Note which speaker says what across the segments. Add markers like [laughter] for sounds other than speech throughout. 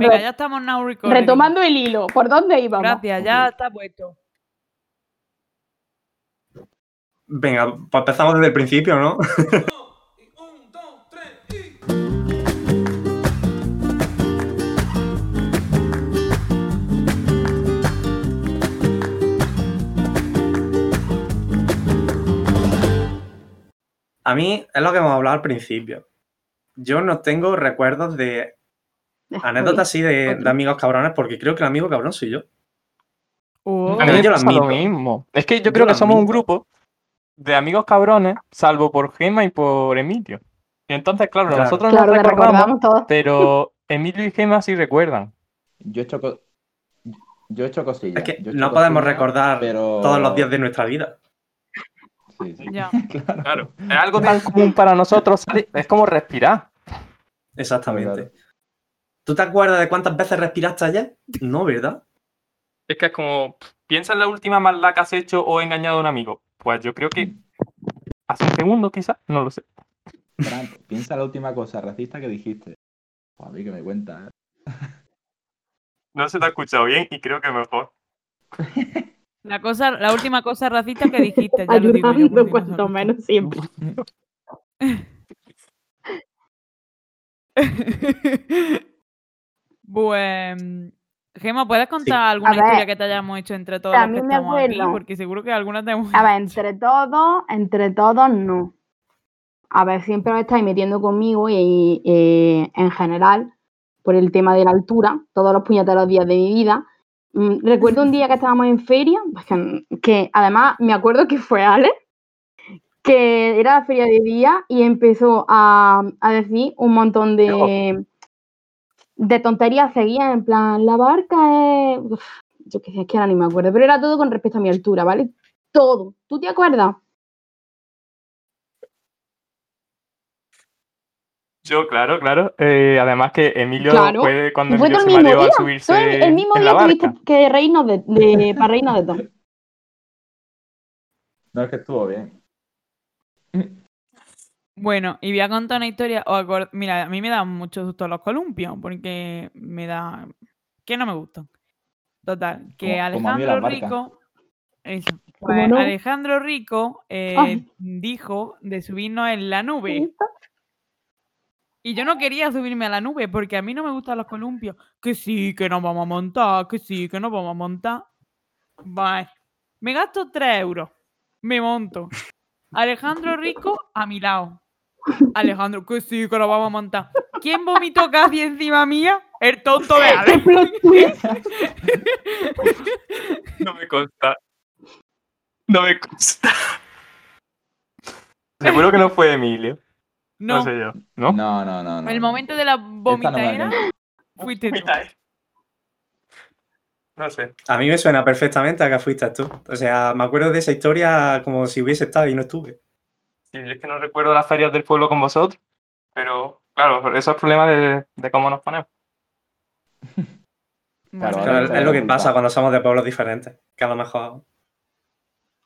Speaker 1: Venga, ya estamos now recording.
Speaker 2: Retomando el hilo, ¿por dónde íbamos?
Speaker 1: Gracias, ya está puesto.
Speaker 3: Venga, pues empezamos desde el principio, ¿no? [laughs] A mí es lo que hemos hablado al principio. Yo no tengo recuerdos de anécdotas así de, de amigos cabrones porque creo que el amigo cabrón soy yo.
Speaker 1: Oh.
Speaker 4: A mí me
Speaker 3: Yo lo
Speaker 4: pasa lo
Speaker 3: admito.
Speaker 4: mismo. Es que yo
Speaker 3: Yo
Speaker 4: creo que somos un grupo de amigos cabrones, salvo por Gema y por Emilio. Y entonces, claro,
Speaker 3: Claro.
Speaker 4: nosotros
Speaker 2: Claro,
Speaker 4: nos
Speaker 2: que
Speaker 4: recordamos,
Speaker 2: recordamos todos.
Speaker 4: pero Emilio y Gema sí recuerdan.
Speaker 5: Yo he hecho, co- yo he hecho cosillas.
Speaker 3: Es que
Speaker 5: yo he hecho
Speaker 3: no podemos
Speaker 5: cosillas,
Speaker 3: recordar
Speaker 5: pero-
Speaker 3: todos los días de nuestra vida.
Speaker 5: Sí, sí.
Speaker 1: Ya.
Speaker 5: Claro. [laughs]
Speaker 4: Claro. Es algo tan común para nosotros, es como respirar.
Speaker 3: Exactamente. ¿Tú te acuerdas de cuántas veces respiraste ayer? [laughs] No, ¿verdad?
Speaker 4: Es que es como, piensa en la última maldad que has hecho o engañado a un amigo. Pues yo creo que hace un segundo, quizás, no lo sé.
Speaker 5: Fran, piensa la última cosa racista que dijiste. Pues a mí que me cuenta. ¿eh? [laughs]
Speaker 4: No se te ha escuchado bien y creo que mejor. [laughs]
Speaker 1: La, cosa, la última cosa racista que dijiste. Ya lo digo yo,
Speaker 2: cuanto menos siempre.
Speaker 1: Pues, Gema, ¿puedes contar
Speaker 3: Sí.
Speaker 1: alguna
Speaker 2: ver,
Speaker 1: historia que te hayamos hecho entre todos
Speaker 2: a
Speaker 1: los que
Speaker 2: mí me
Speaker 1: estamos aquí? Porque seguro que alguna te hemos
Speaker 2: A ver, entre todos, entre todos no. A ver, siempre os estáis metiendo conmigo y, en general, por el tema de la altura, todos los puñeteros días de mi vida. Mm, recuerdo un día que estábamos en feria, pues que, que además me acuerdo que fue Ale, que era la feria de día y empezó a, a decir un montón de, de tonterías seguían, en plan, la barca es... Uf, yo qué sé, es que ahora ni me acuerdo, pero era todo con respecto a mi altura, ¿vale? Todo. ¿Tú te acuerdas?
Speaker 4: Yo, claro, claro. Eh, además que Emilio
Speaker 2: Claro.
Speaker 4: fue cuando
Speaker 2: fue
Speaker 4: Emilio se
Speaker 2: mismo
Speaker 4: mareó
Speaker 2: día.
Speaker 4: subirse
Speaker 2: Todo el, el mismo
Speaker 4: en
Speaker 2: día
Speaker 4: la barca.
Speaker 2: que reírnos de, de- [laughs] para reírnos de todo.
Speaker 5: No, es que estuvo bien.
Speaker 1: Bueno, y voy a contar una historia. acor- Mira, a mí me dan mucho susto los columpios, porque me da. que no me gustan. Total, que
Speaker 5: Como- mí
Speaker 1: Alejandro. Rico. Eso.
Speaker 2: ¿Cómo
Speaker 1: pues,
Speaker 2: no?
Speaker 1: Alejandro Rico eh, dijo de subirnos en la nube. Y yo no quería subirme a la nube porque a mí no me gustan los columpios. Que sí, que nos vamos a montar, que sí, que nos vamos a montar. Bye. Me gasto 3 euros. Me monto. Alejandro Rico a mi lado. Alejandro, que sí, que nos vamos a montar. ¿Quién vomitó casi encima mía? El tonto de [laughs] Ale.
Speaker 4: No me consta. No me consta. Seguro que no fue Emilio. No,
Speaker 1: No,
Speaker 4: sé yo. ¿No?
Speaker 5: No, no, no. no
Speaker 1: el
Speaker 5: no.
Speaker 1: momento de la
Speaker 5: no
Speaker 1: vomitadera
Speaker 5: la
Speaker 1: fuiste tú.
Speaker 4: No sé.
Speaker 3: A mí me suena perfectamente a que fuiste tú. O sea, me acuerdo de esa historia como si hubiese estado y no estuve.
Speaker 4: Sí, es que no recuerdo las ferias del pueblo con vosotros. Pero, claro, eso es problema de, de cómo nos ponemos. [laughs]
Speaker 5: Claro,
Speaker 3: es lo que pasa cuando somos de pueblos diferentes. Que a lo mejor.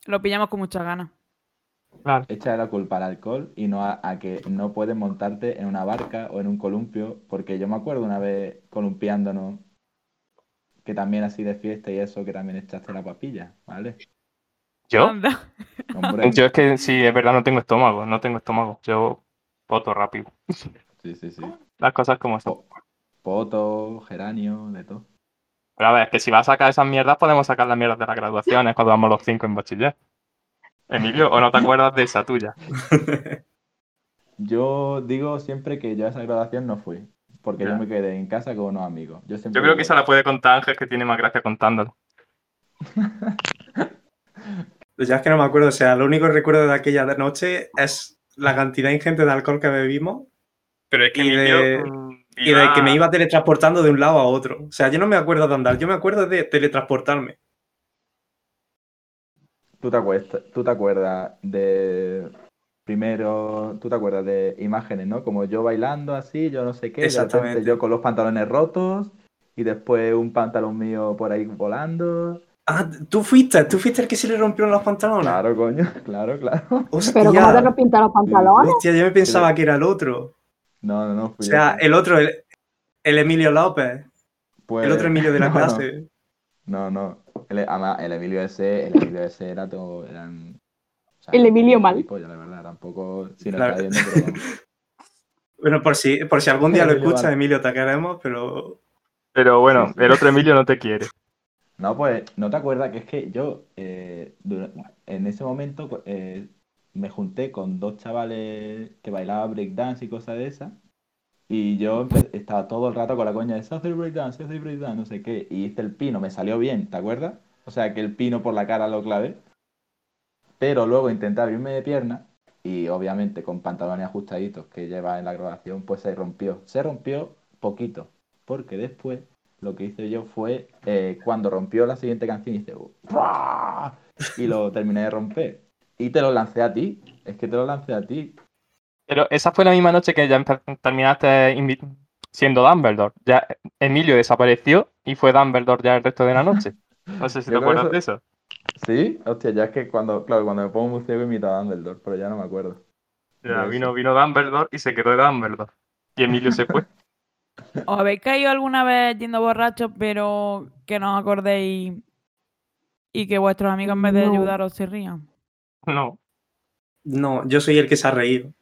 Speaker 1: lo pillamos con muchas ganas.
Speaker 4: Claro.
Speaker 5: Echa la culpa al alcohol y no a, a que no puedes montarte en una barca o en un columpio, porque yo me acuerdo una vez columpiándonos, que también así de fiesta y eso, que también echaste la papilla, ¿vale?
Speaker 4: ¿Yo?
Speaker 1: Anda.
Speaker 5: Hombre,
Speaker 4: Yo es que sí, es verdad, no tengo estómago. No tengo estómago. Yo voto rápido.
Speaker 5: sí, sí, sí.
Speaker 4: Las cosas como son.
Speaker 5: Po- Poto, geranio, de todo.
Speaker 4: Pero a ver, es que si vas a sacar esas mierdas, podemos sacar las mierdas de las graduaciones cuando vamos los cinco en bachiller. Emilio, ¿o no te acuerdas de esa tuya? [laughs]
Speaker 5: Yo digo siempre que yo a esa graduación no fui, porque yo me quedé en casa con unos amigos. Yo, siempre
Speaker 4: Yo creo
Speaker 5: digo
Speaker 4: que esa la puede contar Ángel, que tiene más gracia contándolo. [laughs]
Speaker 3: Ya es que no me acuerdo. O sea, lo único que recuerdo de aquella noche es la cantidad ingente de alcohol que bebimos
Speaker 4: Pero es
Speaker 3: que y de que me iba teletransportando de un lado a otro. O sea, yo no me acuerdo de andar, yo me acuerdo de teletransportarme.
Speaker 5: ¿Tú te, acuestas- tú te acuerdas de... Primero, tú te acuerdas de imágenes, ¿no? Como yo bailando así, yo no sé qué,
Speaker 3: Exactamente.
Speaker 5: yo con los pantalones rotos y después un pantalón mío por ahí volando.
Speaker 3: Ah, tú fuiste, tú fuiste el que se le rompieron los pantalones.
Speaker 5: Claro, coño, [laughs] claro, claro.
Speaker 3: Hostia,
Speaker 2: Pero ¿cómo te pintan los pantalones?
Speaker 3: hostia, yo me pensaba que era el otro.
Speaker 5: No, no, no.
Speaker 3: O
Speaker 5: fui
Speaker 3: sea,
Speaker 5: yo.
Speaker 3: el otro, el, el Emilio López.
Speaker 5: Pues,
Speaker 3: El otro Emilio de la [laughs]
Speaker 5: no, no.
Speaker 3: clase.
Speaker 5: No, no. El, además, el Emilio ese, el Emilio ese era todo. Eran, o sea,
Speaker 2: El Emilio mal.
Speaker 5: gilipollas, la verdad, tampoco. Si no
Speaker 3: La
Speaker 5: está
Speaker 3: verdad.
Speaker 5: viendo, pero vamos. [laughs]
Speaker 3: Bueno, por si, por si algún día lo escuchas,
Speaker 5: vale.
Speaker 3: Emilio, te queremos, pero
Speaker 4: Pero bueno, el otro Emilio no te quiere.
Speaker 5: No, pues, ¿no te acuerdas que es que yo eh, en ese momento eh, me junté con dos chavales que bailaban breakdance y cosas de esas? Y yo estaba todo el rato con la coña de "sé hacer breakdance, hacer breakdance, no sé qué. Y hice el pino, me salió bien, ¿te acuerdas? O sea, que el pino por la cara lo clavé. Pero luego intenté abrirme de pierna y obviamente con pantalones ajustaditos que lleva en la grabación, pues se rompió. Se rompió poquito, porque después lo que hice yo fue eh, cuando rompió la siguiente canción hice ¡Buah! y lo terminé de romper. Y te lo lancé a ti. Es que te lo lancé a ti.
Speaker 4: Pero esa fue la misma noche que ya terminaste siendo Dumbledore. Ya Emilio desapareció y fue Dumbledore ya el resto de la noche. No sé si [laughs] te acuerdas
Speaker 5: eso-
Speaker 4: de eso.
Speaker 5: ¿Sí? Hostia, ya es que cuando, claro, cuando me pongo muy ciego imitaba a Dumbledore, pero ya no me acuerdo.
Speaker 4: Ya, vino, vino Dumbledore y se quedó de Dumbledore. Y Emilio se fue. [laughs]
Speaker 1: ¿Os habéis caído alguna vez yendo borrachos, pero que no os acordéis y que vuestros amigos en vez de
Speaker 2: No.
Speaker 1: ayudaros se rían?
Speaker 4: No.
Speaker 3: no, yo soy el que se ha reído.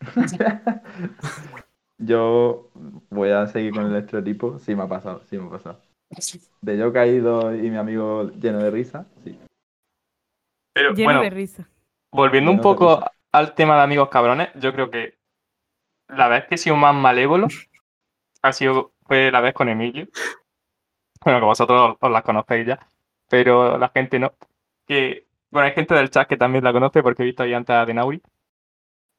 Speaker 3: [laughs]
Speaker 5: Yo voy a seguir con el estereotipo. Sí, me ha pasado, sí, me ha pasado. De yo caído y mi amigo lleno de risa, sí.
Speaker 4: Pero
Speaker 1: Lleno
Speaker 4: bueno,
Speaker 1: de risa.
Speaker 4: volviendo un
Speaker 5: Lleno
Speaker 4: poco al tema de amigos cabrones, yo creo que la vez que he sido más malévolo ha sido fue la vez con Emilio. Bueno, que vosotros os las conocéis ya, pero la gente no. Que, bueno, hay gente del chat que también la conoce porque he visto ahí antes a Denauri.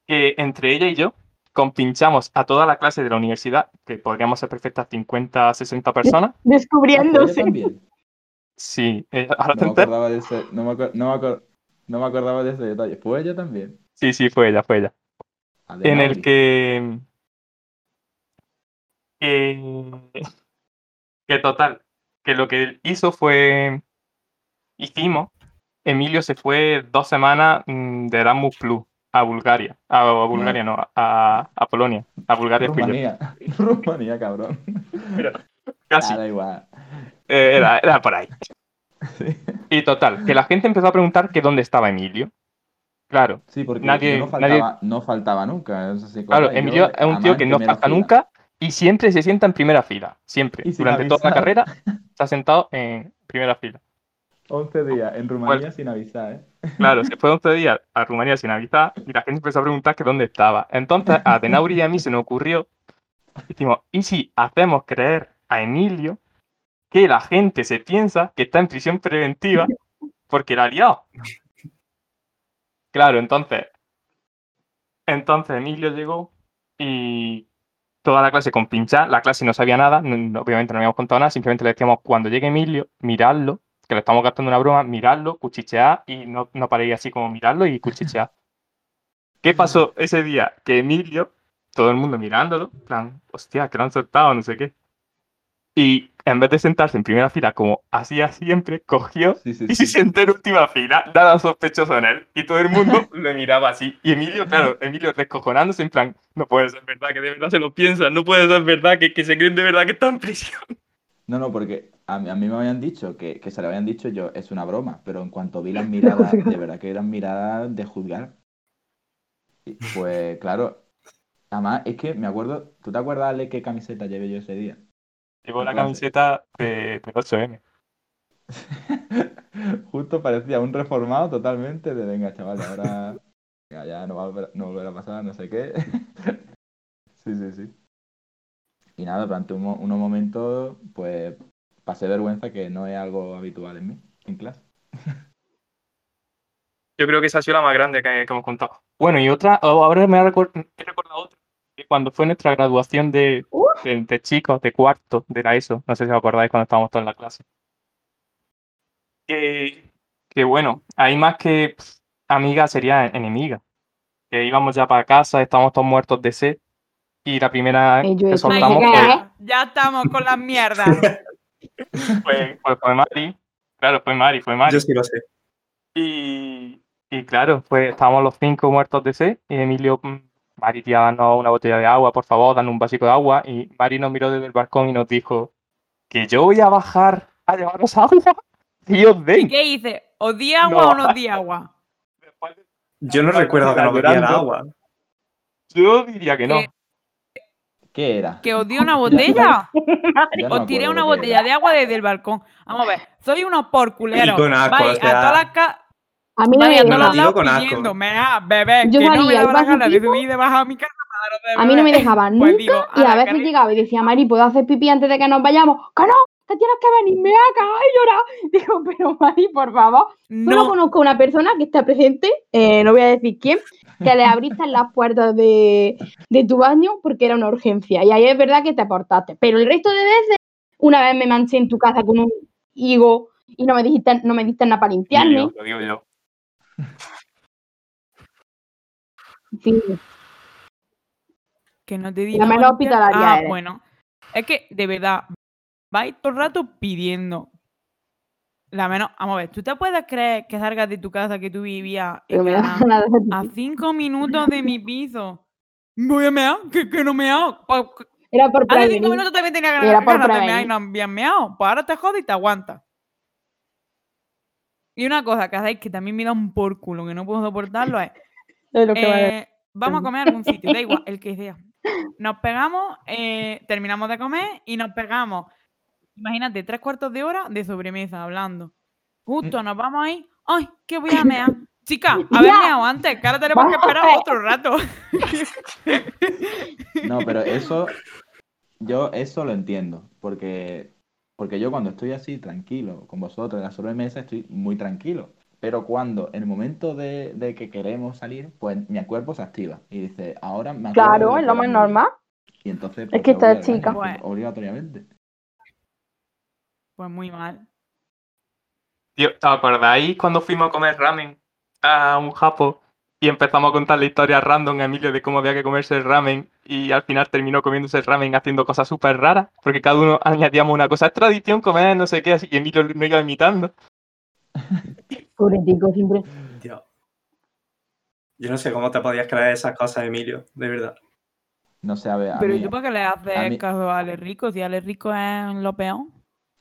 Speaker 4: Que entre ella y yo compinchamos a toda la clase de la universidad, que podríamos ser perfectas 50, 60 personas.
Speaker 5: Ah, ¿fue ella
Speaker 2: Descubriéndose.
Speaker 4: Sí, eh, ahora
Speaker 5: No me acordaba de ese, no me, no me no me acordaba de ese detalle. ¿Fue ella también?
Speaker 4: Sí, sí, fue ella, fue ella. en el que, que que total que lo que él hizo fue hicimos Emilio se fue dos semanas mm, de Erasmus Plus a Bulgaria a, a Bulgaria no a, a Polonia a Bulgaria.
Speaker 5: Rumanía. [laughs] Rumanía, cabrón.
Speaker 4: casi
Speaker 5: Ah, igual.
Speaker 4: Eh, era, era por ahí
Speaker 5: Sí.
Speaker 4: y total que la gente empezó a preguntar que dónde estaba Emilio claro
Speaker 5: Sí, porque
Speaker 4: Nadie-
Speaker 5: no,
Speaker 4: nadie-
Speaker 5: faltaba, no faltaba nunca. eso sí,
Speaker 4: Claro, Emilio es un tío que no falta nunca y siempre se sienta en primera fila. Siempre. Durante toda la carrera [laughs] se ha sentado en primera fila.
Speaker 5: 11 días en Rumanía sin avisar, ¿eh?
Speaker 4: Claro, se [laughs] fue 11 días a Rumanía sin avisar y la gente empezó a preguntar que dónde estaba. Entonces a Denauri y a mí se nos ocurrió, decimos, ¿y si hacemos creer a Emilio que la gente se piensa que está en prisión preventiva porque la ha liado? Claro, entonces, entonces Emilio llegó y toda la clase con pinchar, la clase no sabía nada, no- obviamente no habíamos contado nada, simplemente le decíamos, cuando llegue Emilio, miradlo, que le estamos gastando una broma, miradlo, cuchichear y no, no paréis así como mirarlo y cuchichear. [laughs] ¿Qué pasó ese día? Que Emilio, todo el mundo mirándolo, en plan, hostia, que lo han soltado, no sé qué. Y en vez de sentarse en primera fila como hacía siempre, cogió
Speaker 5: Sí, sí,
Speaker 4: y se
Speaker 5: sí.
Speaker 4: sentó en última fila, nada sospechoso en él. Y todo el mundo [laughs] le miraba así. Y Emilio, claro, Emilio descojonándose en plan, no puede ser verdad que de verdad se lo piensan, no puede ser verdad que, que se creen de verdad que está en prisión.
Speaker 5: No, no, porque a mí, a mí me habían dicho que, que se lo habían dicho yo, es una broma, pero en cuanto vi las miradas, de verdad que eran miradas de juzgar. Pues claro, además es que me acuerdo, ¿tú te acuerdas, Ale, qué camiseta llevé yo ese día?
Speaker 4: Llevó la camiseta de, de 8M. [laughs]
Speaker 5: Justo parecía un reformado totalmente de venga, chaval, ahora [laughs] ya, ya no va a volver, no volverá a pasar, no sé qué. [laughs] Sí, sí, sí. Y nada, durante un unos momentos, pues pasé vergüenza que no es algo habitual en mí, en clase.
Speaker 4: Yo creo que esa ha sido la más grande que, que hemos contado. Bueno, y otra, ahora me he recordado otra, cuando fue nuestra graduación de,
Speaker 2: Uf.
Speaker 4: de, de chicos, de cuarto, de la ESO, no sé si os acordáis cuando estábamos todos en la clase. Que, que bueno, ahí más que amiga sería enemiga. Que íbamos ya para casa, estábamos todos muertos de sed, y la primera que soltamos.
Speaker 1: Ya estamos con las mierdas. [laughs]
Speaker 4: fue, fue- fue Mari. Claro, fue Mari, fue Mari.
Speaker 3: Yo sí lo sé.
Speaker 4: Y, y claro, pues estábamos los cinco muertos de sed y Emilio, mm, Mari, tía, danos una botella de agua, por favor, danos un básico de agua. Y Mari nos miró desde el balcón y nos dijo, que yo voy a bajar a llevaros agua [laughs] y os
Speaker 1: ¿Y
Speaker 4: den.
Speaker 1: qué hice? ¿Os di agua
Speaker 4: No.
Speaker 1: o no os di agua?
Speaker 4: De-
Speaker 3: Yo no recuerdo que nos bebiera agua.
Speaker 4: Yo diría que no.
Speaker 1: Que-
Speaker 5: ¿Qué era?
Speaker 1: ¿Que os di una [laughs] botella?
Speaker 5: No [laughs]
Speaker 1: Os tiré una botella de agua desde el balcón. Vamos a ver, soy unos porculeros.
Speaker 3: Y con asco,
Speaker 1: Vais
Speaker 3: o
Speaker 1: a todas las
Speaker 2: A mí no me
Speaker 1: a
Speaker 3: No digo con asco.
Speaker 1: mea, bebé,
Speaker 2: Yo
Speaker 1: que no me
Speaker 2: salía
Speaker 1: daba
Speaker 2: al
Speaker 1: la gana de subir y de bajar a mi casa para daros de
Speaker 2: A mí no me dejaban [laughs]
Speaker 1: Pues
Speaker 2: nunca
Speaker 1: digo,
Speaker 2: y a
Speaker 1: ala,
Speaker 2: veces llegaba y decía, Mari, ¿puedo hacer pipí antes de que nos vayamos? ¡Que no! ¡Te tienes que venir! ¡Me a cagar y llorar! [laughs] Digo, pero Mari, por favor. Solo
Speaker 1: No,
Speaker 2: conozco a una persona que está presente, eh, no voy a decir quién, que le abriste las puertas de, de tu baño porque era una urgencia. Y ahí es verdad que te portaste. Pero el resto de veces, una vez me manché en tu casa con un higo y no me dijiste, no me diste nada para limpiarme.
Speaker 4: Digo yo, lo digo yo.
Speaker 2: Sí,
Speaker 1: que no te diga. Limpiar.
Speaker 2: hospitalaria
Speaker 1: Ah,
Speaker 2: eres.
Speaker 1: bueno. Es que, de verdad, vais todo el rato pidiendo. La menos. Vamos a ver, ¿tú te puedes creer que salgas de tu casa que tú vivías a cinco minutos de mi piso? Voy a mear, que, que no me hago.
Speaker 2: Era por
Speaker 1: Hace cinco
Speaker 2: prevenir.
Speaker 1: minutos también tenía
Speaker 2: Era
Speaker 1: ganas,
Speaker 2: por
Speaker 1: ganas de mear y
Speaker 2: prevenir.
Speaker 1: no meado. Pues ahora te jodes y te aguantas. Y una cosa que hacéis que también me da un por culo, que no puedo soportarlo, es [laughs]
Speaker 2: lo que
Speaker 1: eh, vamos a comer a algún sitio, da igual, el que sea. Nos pegamos, eh, terminamos de comer y nos pegamos, imagínate, tres cuartos de hora de sobremesa hablando. Justo nos vamos ahí, ¡ay, que voy a mear! Chica, [laughs] haber
Speaker 2: Ya.
Speaker 1: meado antes, que ahora tenemos que esperar otro rato.
Speaker 5: No, pero [laughs] eso, yo eso lo entiendo, porque, porque yo cuando estoy así tranquilo con vosotros en la sobremesa estoy muy tranquilo, pero cuando en el momento de, de que queremos salir, pues mi cuerpo se activa y dice, ahora me
Speaker 2: Claro, es lo más
Speaker 5: que-
Speaker 2: normal.
Speaker 5: Y entonces,
Speaker 2: Es
Speaker 5: pues,
Speaker 2: que esta
Speaker 5: al baño,
Speaker 2: chica.
Speaker 1: Pues-
Speaker 5: obligatoriamente.
Speaker 1: Pues muy mal.
Speaker 4: Tío, ¿os acordáis cuando fuimos a comer ramen a un japo y empezamos a contar la historia random a Emilio de cómo había que comerse el ramen y al final terminó comiéndose el ramen haciendo cosas súper raras? Porque cada uno añadíamos una cosa, es tradición comer no sé qué, así y Emilio no iba imitando. [laughs]
Speaker 2: Pobre tico, siempre.
Speaker 3: Dios. Yo no sé cómo te podías creer esas cosas, Emilio, de verdad.
Speaker 5: No sé, a ver, a
Speaker 1: Pero ¿y
Speaker 5: mí-
Speaker 1: tú por qué le haces
Speaker 5: mí-
Speaker 1: caso a Ale Rico? Si Ale Rico es lo peor.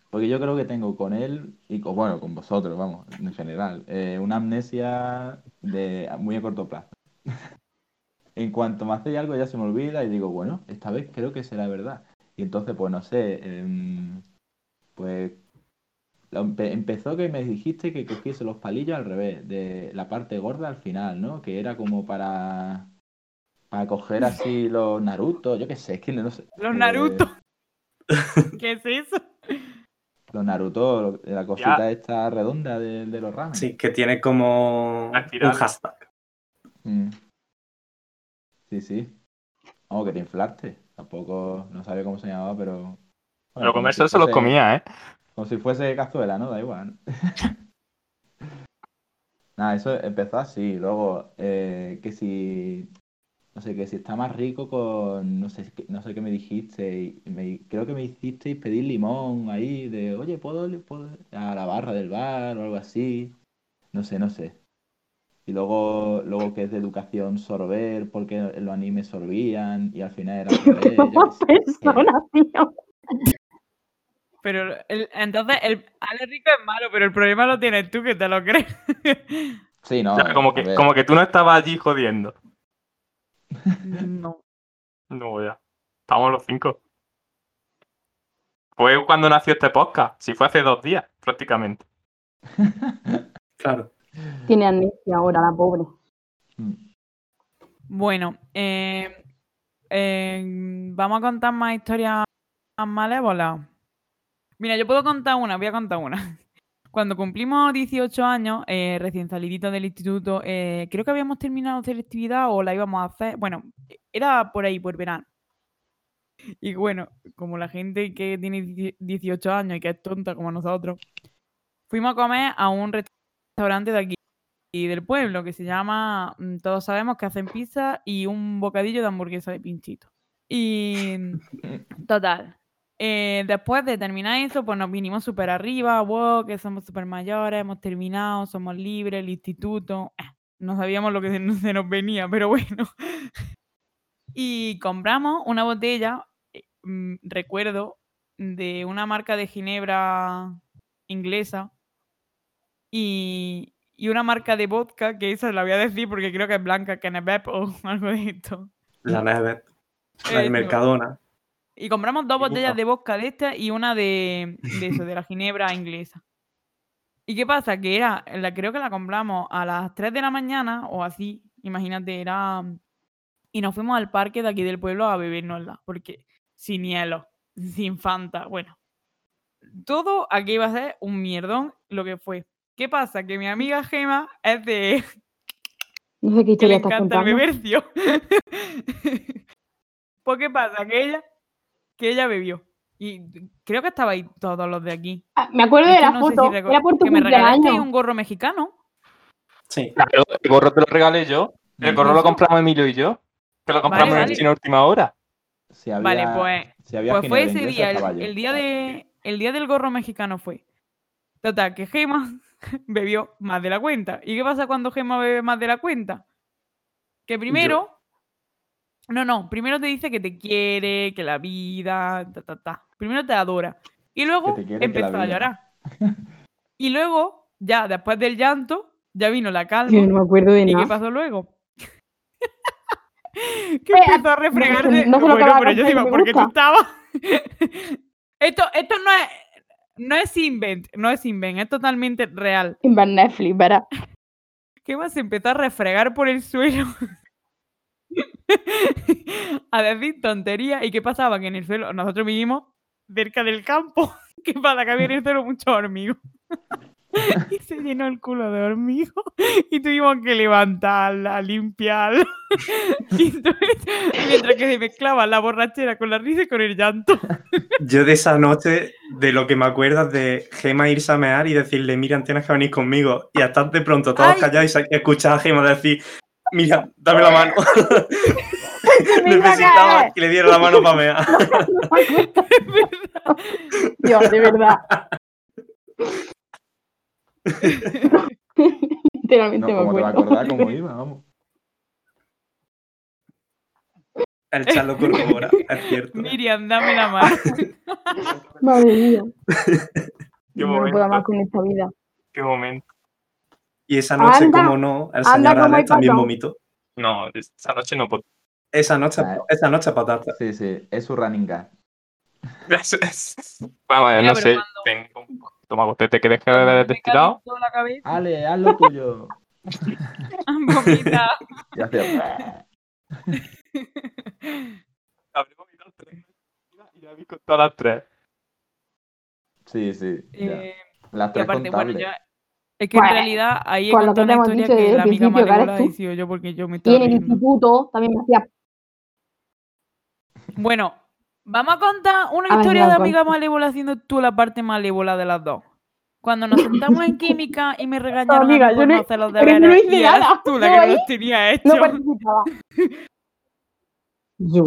Speaker 5: Porque yo creo que tengo con él y con, bueno, con vosotros, vamos, en general, eh, una amnesia de muy a corto plazo. [laughs] En cuanto me hacéis algo ya se me olvida y digo, bueno, esta vez creo que será verdad. Y entonces, pues no sé, em, pues empe- empezó que me dijiste que cogiese los palillos al revés, de la parte gorda al final, ¿no? Que era como para, para coger así los Naruto, yo qué sé, es que no sé.
Speaker 1: Los
Speaker 5: eh,
Speaker 1: Naruto. [laughs] ¿Qué es eso?
Speaker 5: Los Naruto, la cosita esta redonda de, de los ramen.
Speaker 3: Sí, que tiene como un hashtag.
Speaker 5: Mm. Sí, sí. Vamos, que te inflaste. Tampoco, no sabía cómo se llamaba, pero... bueno,
Speaker 4: Pero comer
Speaker 5: si
Speaker 4: eso se los comía, ¿eh?
Speaker 5: Como si fuese cazuela, ¿no? Da igual. [laughs] Nada, eso empezó así. Luego, eh, que si... No sé, que si está más rico con... No sé, qué- no sé qué me dijiste. y me- creo que me hicisteis pedir limón ahí de... Oye, ¿puedo, puedo a la barra del bar o algo así? No sé, no sé. Y luego, luego que es de educación sorber, porque en los animes sorbían y al final era [laughs] qué
Speaker 2: persona, tío.
Speaker 1: Pero el- entonces el Ale Rico es malo, pero el problema lo tienes tú que te lo crees.
Speaker 5: Sí, no.
Speaker 4: O sea, como, que,
Speaker 5: ver.
Speaker 4: como que tú no estabas allí jodiendo.
Speaker 1: No.
Speaker 4: No, ya. Estamos los cinco. Fue cuando nació este podcast. Si fue hace dos días, prácticamente. [laughs]
Speaker 3: Claro.
Speaker 2: Tiene amnesia ahora, la pobre.
Speaker 5: Mm.
Speaker 1: Bueno, eh, eh, vamos a contar más historias malévolas. Mira, yo puedo contar una, voy a contar una. Cuando cumplimos 18 años, eh, recién saliditos del instituto, eh, creo que habíamos terminado selectividad o la íbamos a hacer. Bueno, era por ahí, por verano. Y bueno, como la gente que tiene 10 18 años y que es tonta como nosotros, fuimos a comer a un restaurante de aquí y del pueblo que se llama, mm, todos sabemos que hacen pizza y un bocadillo de hamburguesa de pinchito. Y [laughs] total. Eh, después de terminar eso, pues nos vinimos súper arriba, wow, que somos súper mayores, hemos terminado, somos libres, el instituto. eh, no sabíamos lo que se nos, se nos venía, pero [laughs] bueno. y compramos una botella, eh, mm, recuerdo, de una marca de ginebra inglesa y, y una marca de vodka, que esa la voy a decir porque creo que es blanca, es o [laughs] algo de esto.
Speaker 3: La Neves. La. Mercadona.
Speaker 1: Y compramos dos botellas
Speaker 3: vodka.
Speaker 1: de vodka de esta y una de, de eso, de la [laughs] ginebra inglesa. ¿Y qué pasa? Que era, la, creo que la compramos a las 3 de la mañana o así, imagínate, era... Y nos fuimos al parque de aquí del pueblo a bebernosla, porque sin hielo, sin Fanta, bueno. Todo aquí iba a ser un mierdón lo que fue. ¿Qué pasa? Que mi amiga Gema es de, [laughs]
Speaker 2: No sé qué
Speaker 1: que le encanta el
Speaker 2: contando.
Speaker 1: bebercio. [laughs] pues qué pasa, que ella, que ella bebió. Y creo que estabais todos los de aquí.
Speaker 2: Ah, Me acuerdo de la
Speaker 1: no sé si
Speaker 2: foto.
Speaker 1: reco-
Speaker 2: Era por tu
Speaker 1: que me regalaste un gorro mexicano.
Speaker 3: Sí.
Speaker 4: Claro, el gorro te lo regalé yo. El gorro lo compramos Emilio y yo. Que lo compramos en
Speaker 1: vale.
Speaker 4: el chino a última hora.
Speaker 5: Si había,
Speaker 1: Vale, pues,
Speaker 5: si había
Speaker 1: pues fue ese día, el día de, el día del gorro mexicano fue. Total, que Gema [laughs] bebió más de la cuenta. ¿Y qué pasa cuando Gema bebe más de la cuenta? Que primero. No, no, primero te dice que te quiere, que la vida, ta, ta, ta. Primero te adora. Y luego
Speaker 5: quiere,
Speaker 1: empezó a llorar. [laughs] Y luego, ya después del llanto, ya vino la calma.
Speaker 2: Yo no me acuerdo de
Speaker 1: ¿Y qué pasó luego? [laughs] que
Speaker 2: Eh,
Speaker 1: empezó a refregarse.
Speaker 2: no se lo
Speaker 1: bueno, pero yo digo,
Speaker 2: me
Speaker 1: porque tú estabas. [laughs] esto, esto no es. No es invent, no es invent, es totalmente real.
Speaker 2: En Van Netflix, ¿verdad?
Speaker 1: ¿Qué más? Se empezó a refregar por el suelo. [laughs] a decir tonterías. ¿Y qué pasaba? Que en el suelo, nosotros vivimos cerca del campo. [laughs] ¿Qué pasa? Que había en el suelo muchos hormigos. [laughs] y se llenó el culo de hormigos. Y tuvimos que levantarla, limpiarla. y entonces, mientras que se mezclaba la borrachera con la risa y con el llanto.
Speaker 3: Yo de esa noche, de lo que me acuerdo es de Gema irse a mear y decirle, mira, tienes que venir conmigo. Y hasta de pronto todos
Speaker 1: Ay.
Speaker 3: callados y escuchar a Gema decir, mira, dame la mano. [laughs] Necesitaba que le diera la mano para mear. [laughs]
Speaker 2: Dios, de verdad. Literalmente
Speaker 5: No,
Speaker 2: me
Speaker 5: como te va a
Speaker 2: acuerdo.
Speaker 5: acordar cómo iba, vamos.
Speaker 3: El Charlo corrobora, es cierto.
Speaker 1: Miriam, dame la mano.
Speaker 2: Madre mía. [laughs]
Speaker 4: Qué
Speaker 2: No puedo
Speaker 4: momento.
Speaker 2: más con esta vida.
Speaker 4: Qué momento.
Speaker 3: Y esa noche,
Speaker 2: Anda,
Speaker 3: como no, el señor Alex también vomitó.
Speaker 4: No, esa noche no.
Speaker 3: Esa noche,
Speaker 5: Ah,
Speaker 3: esa noche patata.
Speaker 5: Sí, sí, es su running gag. [laughs]
Speaker 4: Es- es- Vamos a ver,
Speaker 1: Mira,
Speaker 4: no sé.
Speaker 1: cuando-
Speaker 4: Ven, Toma, usted te quedes que
Speaker 1: Cuando
Speaker 4: haber
Speaker 1: me
Speaker 4: destilado.
Speaker 5: Ale, haz lo tuyo. [laughs]
Speaker 1: vomita. [laughs]
Speaker 5: Y hacía.
Speaker 4: Habré vomitado tres y ya vi con todas las tres.
Speaker 5: Sí, sí. ya.
Speaker 1: Eh,
Speaker 5: Las
Speaker 1: y
Speaker 5: tres
Speaker 1: aparte, bueno,
Speaker 5: contables.
Speaker 1: Es que en
Speaker 2: Pues,
Speaker 1: realidad ahí he
Speaker 2: con lo que
Speaker 1: una historia
Speaker 2: dicho
Speaker 1: que la amiga malévola
Speaker 2: tú.
Speaker 1: sido yo porque yo me
Speaker 2: Y
Speaker 1: estaba
Speaker 2: en el
Speaker 1: riendo.
Speaker 2: instituto también me hacía.
Speaker 1: Bueno, vamos a contar una
Speaker 2: A ver,
Speaker 1: historia de amiga malévola haciendo tú la parte malévola de las dos. Cuando nos [laughs] sentamos en química y me regañaron
Speaker 2: amiga,
Speaker 1: a mí por
Speaker 2: yo
Speaker 1: no
Speaker 2: no-
Speaker 1: hacer los
Speaker 2: pero yo no
Speaker 1: deberes
Speaker 2: hice
Speaker 1: y
Speaker 2: nada.
Speaker 1: tú la que no los tenía hecho.
Speaker 2: No participaba. [laughs] Yo.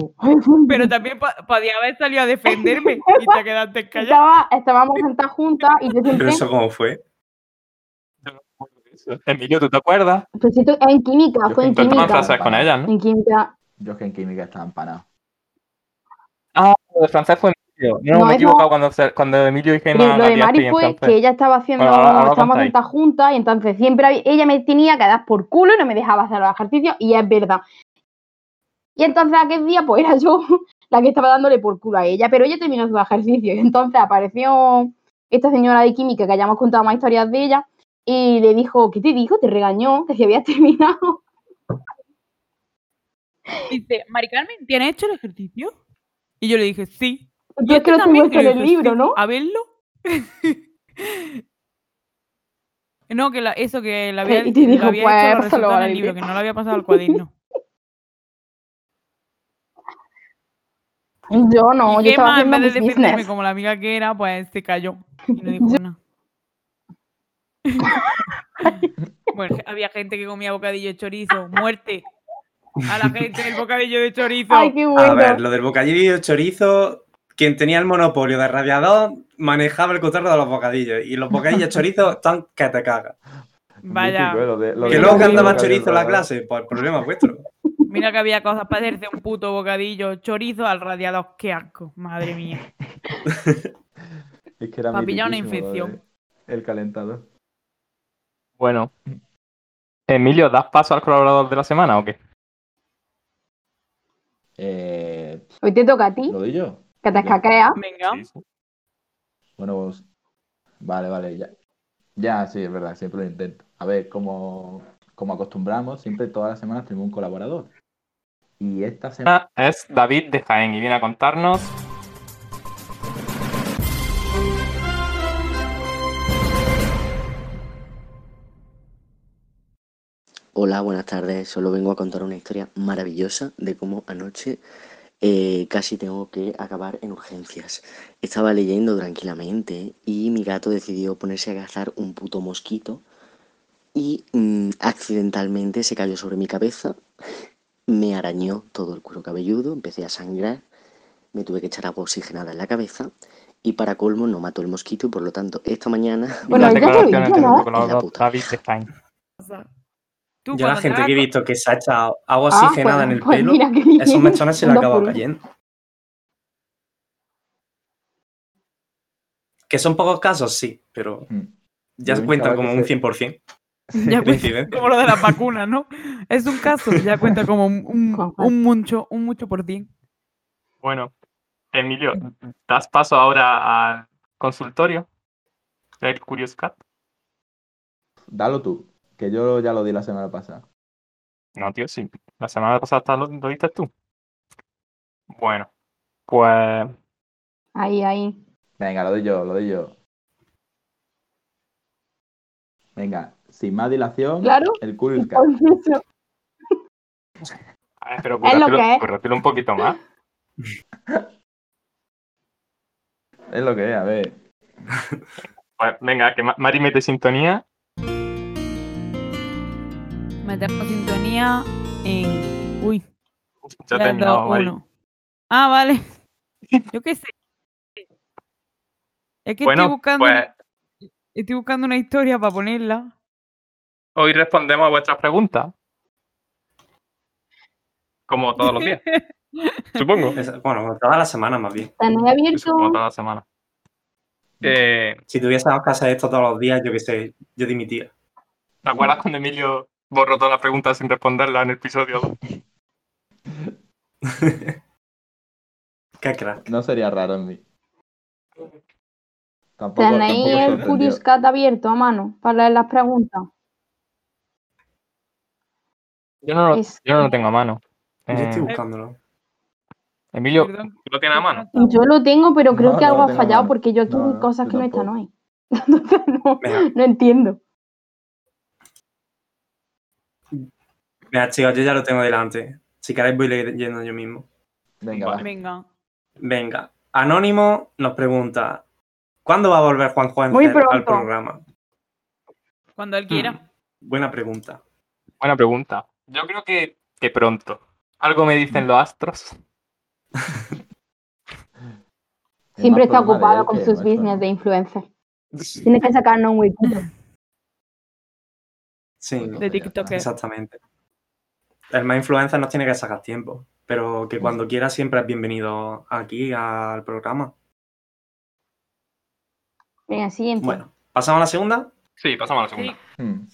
Speaker 1: Pero también po- podía haber salido a defenderme y te [laughs] quedaste callada.
Speaker 2: Estaba, estábamos sentadas juntas y yo
Speaker 3: Pero
Speaker 2: siempre.
Speaker 3: eso cómo fue.
Speaker 4: Yo no me acuerdo de eso. Emilio, ¿tú te acuerdas?
Speaker 2: Pues esto en química,
Speaker 5: Yo
Speaker 2: fue en química.
Speaker 4: francés con ella, ¿no?
Speaker 2: En química.
Speaker 5: Yo es que en química estaba empanado.
Speaker 4: Ah, lo de francés fue Emilio. No,
Speaker 2: No,
Speaker 4: me he equivocado cuando, cuando Emilio y Gemma
Speaker 2: lo de Mari fue que ella estaba haciendo,
Speaker 4: Bueno, ahora- ahora lo
Speaker 2: estábamos sentadas juntas y entonces siempre había- ella me tenía que dar por culo y no me dejaba hacer los ejercicios y es verdad. Y entonces aquel día pues era yo [laughs] la que estaba dándole por culo a ella, pero ella terminó sus ejercicios y entonces apareció esta señora de química que hayamos contado más historias de ella y le dijo, ¿qué te dijo? Te regañó, que si habías [laughs] terminado.
Speaker 1: Dice, Mari Carmen, ¿tienes hecho el ejercicio? Y yo le dije, sí. ¿Y
Speaker 2: Yo es que lo tengo en el libro,
Speaker 1: "Sí".
Speaker 2: ¿no?
Speaker 1: A verlo. [laughs] no, que la- eso que la había, [laughs]
Speaker 2: Y te
Speaker 1: había
Speaker 2: pues,
Speaker 1: hecho en el libro, que no lo había pasado al cuaderno.
Speaker 2: Yo no,
Speaker 1: y
Speaker 2: yo estaba
Speaker 1: en vez de defenderme como la amiga que era, pues se cayó y no dijo nada. [laughs] bueno, había gente que comía bocadillo de chorizo. ¡Muerte! A la gente del bocadillo de chorizo.
Speaker 2: Ay, qué
Speaker 3: A
Speaker 2: bueno.
Speaker 3: ver, lo del bocadillo de chorizo, quien tenía el monopolio de radiador manejaba el cotarro de los bocadillos. Y los bocadillos de chorizo están que te cagas.
Speaker 1: Vaya.
Speaker 5: Mítico. Lo de- lo
Speaker 3: Que luego
Speaker 1: Lo
Speaker 3: canta más chorizo en la clase, pues el problema es vuestro.
Speaker 1: Mira que había cosas para hacerse un puto bocadillo, chorizo al radiador. Qué asco, madre mía. [laughs]
Speaker 5: Es que era
Speaker 1: Pa' pillar una infección.
Speaker 5: El calentador.
Speaker 4: Bueno. Emilio, ¿das paso al colaborador de la semana o qué?
Speaker 5: Eh,
Speaker 2: Hoy te toca a ti,
Speaker 5: ¿Lo doy yo?
Speaker 2: que te
Speaker 5: Yo.
Speaker 2: escaqueas.
Speaker 1: Venga.
Speaker 5: Bueno, pues, vale, vale, ya. Ya, sí, es verdad, siempre lo intento. A ver, como, como acostumbramos, siempre todas las semanas tenemos un colaborador. Y esta semana
Speaker 4: Ah, Es David de Jaén y viene a contarnos.
Speaker 6: Hola, buenas tardes. Solo vengo a contar una historia maravillosa de cómo anoche eh, casi tengo que acabar en urgencias. Estaba leyendo tranquilamente y mi gato decidió ponerse a cazar un puto mosquito y mm, accidentalmente se cayó sobre mi cabeza, me arañó todo el cuero cabelludo, empecé a sangrar, me tuve que echar agua oxigenada en la cabeza y para colmo no mató el mosquito y por lo tanto esta mañana...
Speaker 2: Bueno, [laughs]
Speaker 6: la
Speaker 4: colaborador
Speaker 6: puta.
Speaker 4: David de Jaén.
Speaker 1: O sea, tú
Speaker 3: Yo la gente
Speaker 1: hagas
Speaker 3: que he visto que se ha echado agua
Speaker 2: Ah,
Speaker 3: oxigenada
Speaker 2: pues-
Speaker 3: en el
Speaker 2: pues
Speaker 3: pelo,
Speaker 2: mira qué bien.
Speaker 3: esos mechones se le [laughs] acaba cayendo. Que son pocos casos, sí, pero
Speaker 5: mm,
Speaker 3: ya se
Speaker 5: chaval
Speaker 3: como un
Speaker 5: se-
Speaker 3: 100%.
Speaker 1: Ya [laughs] cuenta
Speaker 3: Coincidencia.
Speaker 1: como lo de las vacunas, ¿no? Es un caso, ya cuenta como un, un, [laughs]
Speaker 2: Ojalá.
Speaker 1: un mucho, un mucho por cien.
Speaker 4: Bueno, Emilio, ¿das paso ahora al consultorio? El Curious Cat.
Speaker 5: dalo tú, que yo ya lo di la semana pasada.
Speaker 4: No, tío, sí. La semana pasada lo, lo diste tú. Bueno, pues
Speaker 2: Ahí, ahí.
Speaker 5: Venga, lo doy yo, lo doy yo. Venga, sin más dilación,
Speaker 2: Claro.
Speaker 5: el
Speaker 2: eso.
Speaker 4: A ver, pero
Speaker 2: Es lo
Speaker 4: currátelo,
Speaker 2: que es.
Speaker 4: currátelo un poquito más. [laughs]
Speaker 5: Es lo que es, a ver.
Speaker 4: Pues venga, que Ma- Mari mete sintonía.
Speaker 1: Metemos sintonía en. Uy,
Speaker 4: Ya ha
Speaker 1: 3,
Speaker 4: terminado,
Speaker 1: 2,
Speaker 4: Mari.
Speaker 1: 1. Ah, vale. [laughs] Yo qué sé. Es que
Speaker 4: Bueno,
Speaker 1: estoy buscando.
Speaker 4: pues
Speaker 1: una- Estoy buscando una historia para ponerla.
Speaker 4: hoy respondemos a vuestras preguntas. Como todos los días, [laughs] supongo.
Speaker 3: Es- bueno, toda la semana más bien.
Speaker 2: Abierto.
Speaker 4: como toda la semana. Eh,
Speaker 3: Si tuviésemos que hacer esto todos los días, yo qué sé, yo dimitía.
Speaker 4: ¿Te acuerdas cuando Emilio borró todas las preguntas sin responderlas en el episodio 2? [laughs]
Speaker 3: Qué crack.
Speaker 5: No sería raro en mí. Tampoco,
Speaker 2: Tenéis
Speaker 5: tampoco
Speaker 2: el. Curious Cat abierto a mano para leer las preguntas.
Speaker 4: Yo no, lo,
Speaker 2: Es-
Speaker 4: yo no lo tengo a mano.
Speaker 3: Yo estoy
Speaker 4: Eh,
Speaker 3: buscándolo.
Speaker 4: Emilio. ¿tú lo tienes a mano?
Speaker 2: Yo lo tengo, pero creo
Speaker 5: No,
Speaker 2: que algo ha fallado porque yo aquí
Speaker 5: No,
Speaker 2: hay [laughs]
Speaker 5: no,
Speaker 2: cosas que no están hoy. No entiendo.
Speaker 3: Mira, chicos, yo ya lo tengo delante. Si queréis voy leyendo yo mismo.
Speaker 5: Venga,
Speaker 4: Vale.
Speaker 5: va.
Speaker 1: Venga.
Speaker 3: Venga. Anónimo nos pregunta: ¿Cuándo va a volver Juan Juan al programa?
Speaker 1: Cuando él quiera.
Speaker 3: Buena pregunta.
Speaker 4: Buena pregunta. Yo creo que, que pronto. Algo me dicen los astros.
Speaker 2: Siempre está ocupado con sus business de influencer. Tiene que sacarnos un huequito.
Speaker 3: Sí,
Speaker 1: De. TikToker.
Speaker 3: exactamente. El más influencer nos tiene que sacar tiempo. Pero que cuando quiera siempre es bienvenido aquí al programa.
Speaker 2: Venga, siguiente.
Speaker 3: Bueno, ¿pasamos a la segunda?
Speaker 4: Sí, pasamos a la segunda.
Speaker 1: Sí.
Speaker 5: Hmm.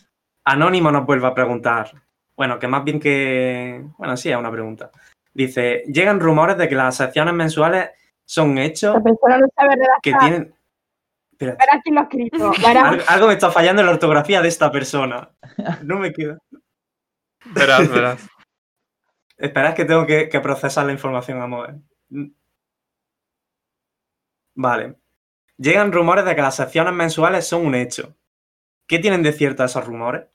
Speaker 3: Anónimo nos vuelve a preguntar. Bueno, que más bien que. Bueno, sí, es una pregunta. Dice: Llegan rumores de que las secciones mensuales son hechos
Speaker 2: Esta persona no sabe
Speaker 3: que tienen.
Speaker 2: Verás quién lo ha escrito. [laughs]
Speaker 3: Algo, algo me está fallando en la ortografía de esta persona. No me queda.
Speaker 4: Verás, [laughs] verás.
Speaker 3: Espera, es que tengo que, que procesar la información, vamos a ver. Mm. Vale. Llegan rumores de que las secciones mensuales son un hecho. ¿Qué tienen de cierto esos rumores?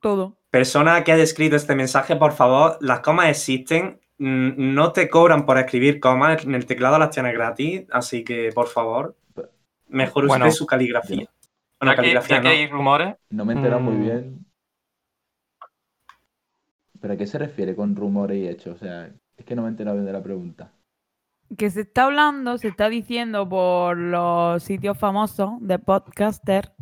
Speaker 1: Todo.
Speaker 3: Persona que haya escrito este mensaje, por favor, las comas existen. Mm, No te cobran por escribir comas. En el teclado las tienes gratis. Así que, por favor, mejor
Speaker 4: Bueno,
Speaker 3: use su caligrafía. Bueno, caligrafía
Speaker 4: que
Speaker 3: no.
Speaker 4: hay rumores,
Speaker 5: No me he enterado muy
Speaker 4: Mm.
Speaker 5: bien. ¿Pero a qué se refiere con rumores y hechos? O sea, es que no me he enterado bien de la pregunta.
Speaker 1: Que se está hablando, se está diciendo por los sitios famosos de podcaster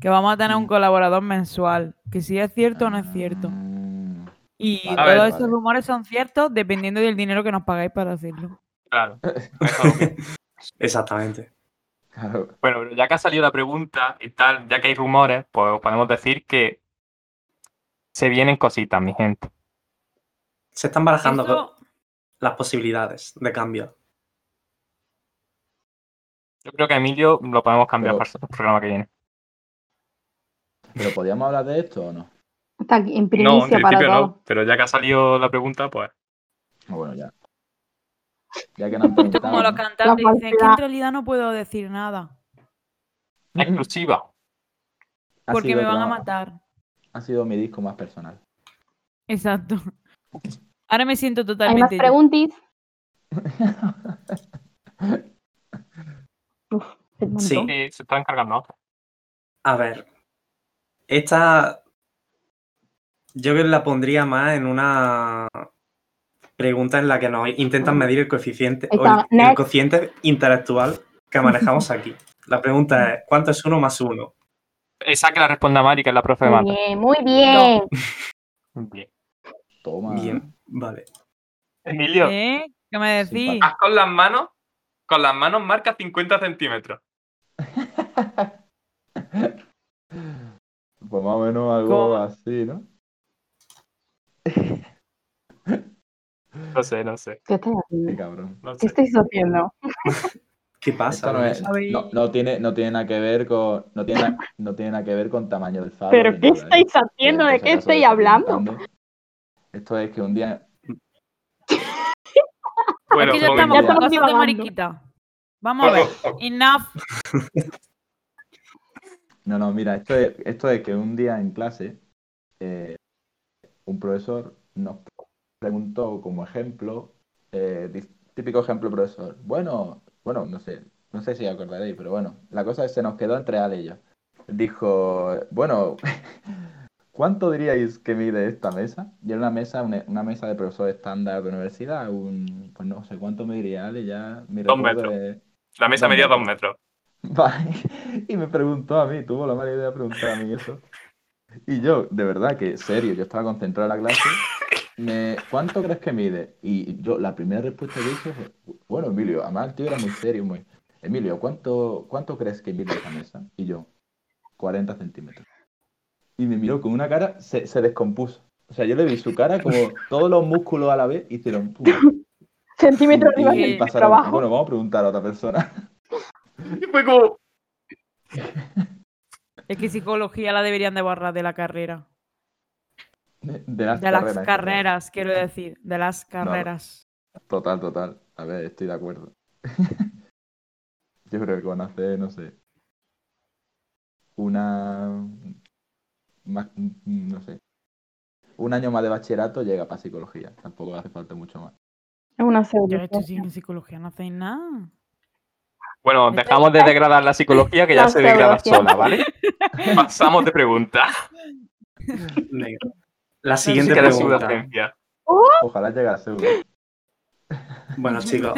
Speaker 1: que vamos a tener un
Speaker 5: Mm.
Speaker 1: colaborador mensual. Que si es cierto o no es cierto.
Speaker 5: Ah,
Speaker 1: Y
Speaker 5: Vale,
Speaker 1: todos esos rumores son ciertos dependiendo del dinero que nos pagáis para hacerlo.
Speaker 4: Claro. [laughs]
Speaker 3: Exactamente.
Speaker 5: Claro.
Speaker 4: Bueno, pero ya que ha salido la pregunta y tal, ya que hay rumores, pues podemos decir que se vienen cositas, mi gente.
Speaker 3: Se están barajando las posibilidades de cambio.
Speaker 4: Yo creo que Emilio lo podemos cambiar
Speaker 5: Pero-
Speaker 4: para el programa que viene.
Speaker 5: ¿Pero podíamos hablar de esto o no?
Speaker 2: Está aquí en
Speaker 4: No, en
Speaker 2: primicia para
Speaker 4: principio
Speaker 2: todos.
Speaker 4: no, pero ya que ha salido la pregunta, pues
Speaker 5: Ah, bueno, ya. Ya que nos han
Speaker 1: Esto
Speaker 5: preguntado,
Speaker 1: como los cantantes dicen que en realidad no puedo decir nada
Speaker 4: exclusiva.
Speaker 1: Porque me van a matar.
Speaker 5: Ha sido mi disco más personal.
Speaker 1: Exacto. Ahora me siento
Speaker 2: ¿Hay más
Speaker 1: totalmente. [laughs]
Speaker 2: Uf, el montón.
Speaker 3: Sí.
Speaker 4: Se están cargando.
Speaker 3: A ver. Esta. Yo que la pondría más en una pregunta en la que nos intentan medir el coeficiente o el, el cociente intelectual que [laughs] manejamos aquí. La pregunta es: ¿cuánto es uno más uno?
Speaker 4: Esa que la responda Mari, que es la profe de
Speaker 2: Muy bien, muy bien.
Speaker 4: Bien.
Speaker 5: Toma.
Speaker 3: Bien, vale.
Speaker 4: Emilio,
Speaker 1: ¿Eh? ¿Qué me decís?
Speaker 4: haz con las manos, con las manos marca 50 centímetros. [laughs]
Speaker 5: Pues más o menos algo
Speaker 1: ¿Cómo?
Speaker 5: así, ¿no? [laughs]
Speaker 4: No sé, no sé,
Speaker 2: ¿Qué haciendo?
Speaker 5: cabrón.
Speaker 4: no
Speaker 2: ¿Qué
Speaker 4: sé.
Speaker 2: estáis haciendo? [laughs]
Speaker 3: ¿Qué pasa?
Speaker 5: No, es-
Speaker 1: A ver.
Speaker 5: no, no tiene, no tiene nada que ver con. No tiene, na- no tiene nada que ver con tamaño del faro.
Speaker 2: ¿Pero qué
Speaker 5: nada, ¿eh?
Speaker 2: estáis haciendo? ¿De
Speaker 5: si
Speaker 2: qué
Speaker 5: lo
Speaker 2: hablando?
Speaker 5: Esto es que un día. [laughs]
Speaker 4: Bueno,
Speaker 1: que ya estamos
Speaker 2: ya
Speaker 1: con
Speaker 2: estamos
Speaker 1: cosas de mariquita. Vamos a ver. Enough. [laughs]
Speaker 5: No, no, mira, esto es, esto es que un día en clase eh, un profesor nos preguntó como ejemplo, eh, típico ejemplo profesor, bueno, bueno, no sé, no sé si acordaréis, pero bueno, la cosa es que se nos quedó entre Ale y yo. Dijo, bueno, ¿cuánto diríais que mide esta mesa? Y era una mesa, una, una mesa de profesor estándar de universidad, un, pues no sé cuánto me diría Ale, ya mi
Speaker 4: Dos metros. la mesa medía dos
Speaker 5: metros. [laughs] Vale. Y me preguntó a mí, tuvo la mala idea de preguntar a mí eso. Y yo, de verdad que, serio, yo estaba concentrado en la clase. Me, ¿Cuánto crees que mide? Y yo, la primera respuesta que hice fue, bueno, Emilio, además el tío era muy serio, muy. Emilio, ¿cuánto, cuánto crees que mide esa mesa? Y yo, 40 centímetros. Y me miró con una cara, se, se descompuso. O sea, yo le vi su cara como todos los músculos a la vez hicieron. pum.
Speaker 2: Centímetro
Speaker 5: Y-
Speaker 2: arriba,
Speaker 5: y pasaron,
Speaker 2: abajo.
Speaker 5: bueno, vamos a preguntar a otra persona.
Speaker 4: Y fue como,
Speaker 1: Es que psicología la deberían de borrar de la carrera.
Speaker 5: De, de las
Speaker 1: De las
Speaker 5: carreras.
Speaker 1: carreras, quiero decir. De las carreras.
Speaker 5: Total, total. A ver, estoy de acuerdo. [laughs] Yo creo que van a hacer, no sé, una... Más, no sé. Un año más de bachillerato llega para psicología. Tampoco hace falta mucho más.
Speaker 2: Es una
Speaker 1: Yo
Speaker 2: pseudo.
Speaker 1: esto sí en psicología no hacéis nada.
Speaker 4: Bueno, dejamos de degradar la psicología que ya
Speaker 2: La
Speaker 4: se degrada sola, ¿vale? [laughs] Pasamos de pregunta.
Speaker 3: La siguiente
Speaker 4: Que la
Speaker 3: pregunta.
Speaker 4: pseudociencia.
Speaker 5: Ojalá llegue a pseudo.
Speaker 3: Bueno, [laughs] chicos,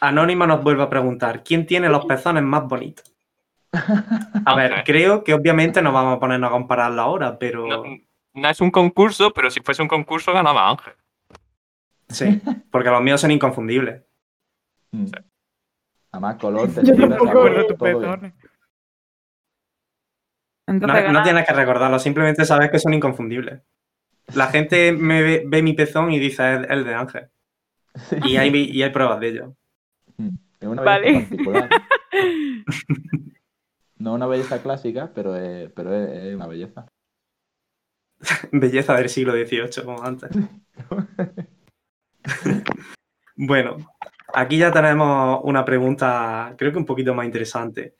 Speaker 3: Anónimo nos vuelve a preguntar: ¿quién tiene los pezones más bonitos? A ver, creo que obviamente no vamos a ponernos a compararlo ahora, pero
Speaker 4: No, no es un concurso, pero si fuese un concurso ganaba Ángel.
Speaker 3: sí, porque los míos son inconfundibles.
Speaker 5: Mm. Además, color,
Speaker 2: Yo tampoco
Speaker 1: recuerdo.
Speaker 3: No,
Speaker 1: gana-
Speaker 3: tienes que recordarlo, simplemente sabes que son inconfundibles. La gente me ve, ve mi pezón y dice es el de Ángel.
Speaker 5: Sí.
Speaker 3: Y hay, y hay pruebas de ello.
Speaker 5: Una
Speaker 1: Vale. [laughs]
Speaker 5: No una belleza clásica, pero es, pero es, es una belleza. [laughs]
Speaker 3: Belleza del siglo XVIII, como antes. bueno, aquí ya tenemos una pregunta, creo que un poquito más interesante.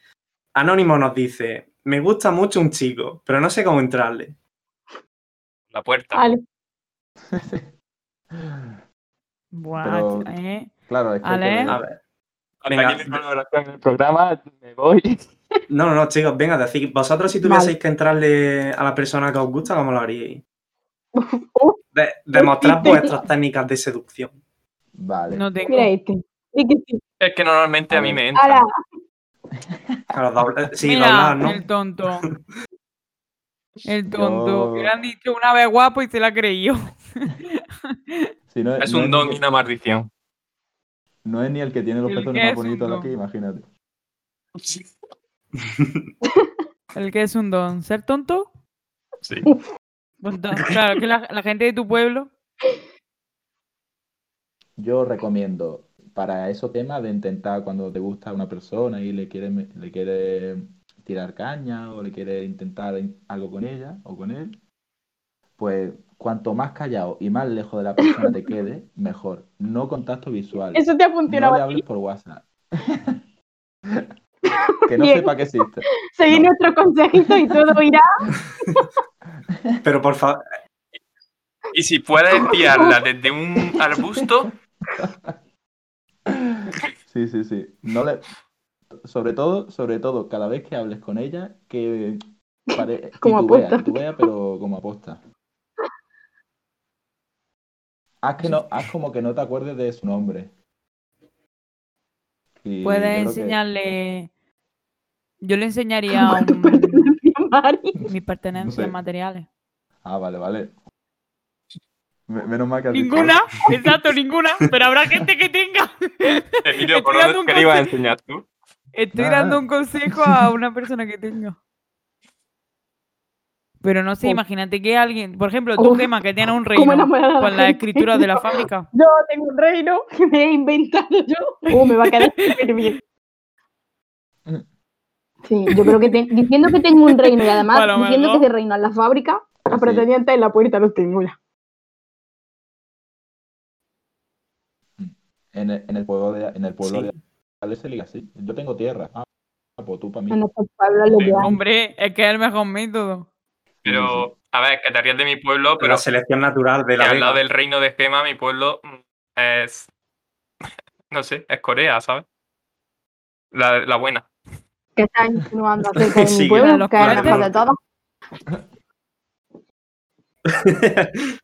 Speaker 3: Anónimo nos dice: Me gusta mucho un chico, pero no sé cómo entrarle.
Speaker 4: La puerta.
Speaker 2: Vale. [laughs]
Speaker 1: Buah,
Speaker 5: Pero-
Speaker 1: eh.
Speaker 5: Claro, es que...
Speaker 1: Ale.
Speaker 5: que
Speaker 3: A ver. Venga.
Speaker 4: aquí en el programa, me voy. [laughs]
Speaker 3: No, no, no, chicos, venga, decid, vosotros si tuvieseis que entrarle a la persona que os gusta, ¿cómo lo haríais? [laughs] De- demostrar vuestras técnicas de seducción.
Speaker 5: Vale.
Speaker 1: No tengo.
Speaker 2: Mira este. Que sí.
Speaker 4: Es que normalmente a mí me entra.
Speaker 2: Ala.
Speaker 3: Claro, doble- sí,
Speaker 1: Mira,
Speaker 3: doblar, ¿no?
Speaker 1: el tonto. [laughs] El tonto.
Speaker 5: Yo-
Speaker 1: Le han dicho una vez guapo y se la creído.
Speaker 5: Si no,
Speaker 4: Es
Speaker 5: no
Speaker 4: un don y una maldición.
Speaker 5: No es ni el que tiene los
Speaker 1: El
Speaker 5: pezones más bonitos de aquí, imagínate. [laughs]
Speaker 1: El que es un don. ¿Ser tonto?
Speaker 4: Sí.
Speaker 1: Claro, que la, la gente de tu pueblo.
Speaker 5: Yo recomiendo para esos temas de intentar cuando te gusta una persona y le quiere, le quiere tirar caña o le quiere intentar in- algo con ella o con él, pues cuanto más callado y más lejos de la persona te quede, mejor. No contacto visual.
Speaker 2: Eso te ha
Speaker 5: No
Speaker 2: funcionado
Speaker 5: le
Speaker 2: a ti.
Speaker 5: hables por WhatsApp. [laughs] que no
Speaker 2: Bien.
Speaker 5: sepa que existe.
Speaker 2: Seguir nuestros consejitos y todo irá. [laughs]
Speaker 3: Pero por favor,
Speaker 4: Y si puedes enviarla desde un arbusto,
Speaker 5: Sí, sí, sí. No le... Sobre todo, sobre todo, cada vez que hables con ella, que pare...
Speaker 2: Como
Speaker 5: titubea, pero como aposta. Haz, que no, haz como que no te acuerdes de su nombre. Y
Speaker 1: Puedes
Speaker 5: que-
Speaker 1: enseñarle. Yo le enseñaría un-
Speaker 2: Mari.
Speaker 1: mis pertenencias
Speaker 5: sé.
Speaker 1: materiales.
Speaker 5: Ah, vale, vale. Me- Menos mal que
Speaker 1: Ninguna, [laughs] exacto, ninguna. Pero habrá gente que tenga.
Speaker 4: Emilio, ¿por
Speaker 1: Estoy dando
Speaker 4: dónde le ibas a
Speaker 1: consejo.
Speaker 4: enseñar tú?
Speaker 1: Estoy
Speaker 5: Nada.
Speaker 1: dando un consejo a una persona que tenga. Pero no sé,
Speaker 2: Uf.
Speaker 1: imagínate que alguien, por ejemplo, tú,
Speaker 2: Uf.
Speaker 1: Gema, que tienes un [laughs]
Speaker 2: ¿Cómo
Speaker 1: reino con la escritura de la [laughs] fábrica.
Speaker 2: Yo tengo un reino [laughs] que me he inventado yo. Oh, me va a quedar súper bien. Sí, yo creo que te- diciendo que tengo un reino y además diciendo que ese reino es la fábrica, la
Speaker 5: Sí.
Speaker 2: pretendiente en la puerta los tengo ya.
Speaker 5: En el, en el pueblo de, en el pueblo
Speaker 3: Sí.
Speaker 5: de se liga así. Yo tengo tierra. Ah, pues tú para mí.
Speaker 2: En pueblo.
Speaker 1: Hombre, es que es el mejor método.
Speaker 4: Pero, a ver, que te rías de mi pueblo,
Speaker 3: pero la selección natural de la
Speaker 4: al lado del reino de Gema, mi pueblo mm, es. [laughs] No sé, es Corea, ¿sabes? La, la buena. [laughs]
Speaker 2: que está insinuando acerca de mi pueblo, que es mejor de todos. [laughs]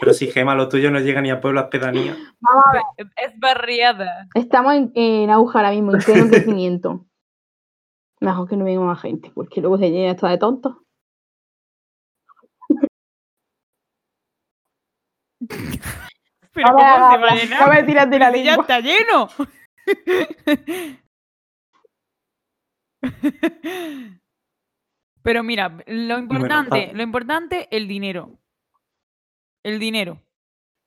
Speaker 3: Pero si Gema, lo tuyo no llega ni a pueblo, a pedanía.
Speaker 2: Vamos a ver,
Speaker 1: Es barriada.
Speaker 2: estamos en, en auge ahora mismo, en pleno crecimiento. Mejor que no venga más gente, porque luego se llena esto de tontos. [laughs]
Speaker 1: Pero
Speaker 2: A ver,
Speaker 1: ¿cómo se va a llenar?
Speaker 2: a ver, tírate la
Speaker 1: Si ya está lleno. [laughs] Pero mira, lo importante,
Speaker 3: pa-
Speaker 1: lo importante, el dinero. El dinero.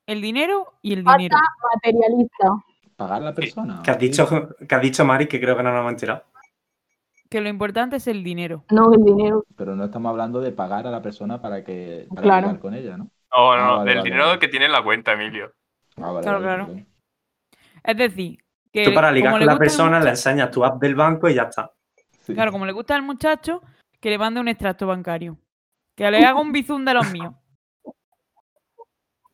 Speaker 1: El dinero y el dinero.
Speaker 2: materialista.
Speaker 5: ¿Pagar la persona?
Speaker 3: Que has dicho, que has dicho Mari, que creo que no nos hemos enterado.
Speaker 1: Que lo importante es el dinero.
Speaker 2: No, el dinero.
Speaker 5: Pero no estamos hablando de pagar a la persona para que para
Speaker 2: Claro.
Speaker 5: con ella, ¿no?
Speaker 4: No,
Speaker 5: Ah,
Speaker 4: no,
Speaker 5: vale,
Speaker 4: del
Speaker 5: vale,
Speaker 4: dinero
Speaker 5: vale.
Speaker 4: que tiene en la cuenta, Emilio.
Speaker 5: Ah, vale,
Speaker 1: Claro,
Speaker 5: vale,
Speaker 1: claro. Es decir, que
Speaker 3: Tú para ligar
Speaker 1: como
Speaker 3: con
Speaker 1: le
Speaker 3: la persona le enseñas tu app del banco y ya está.
Speaker 5: Sí.
Speaker 1: Claro, como le gusta al muchacho, que le mande un extracto bancario. Que le haga un bizum de los míos.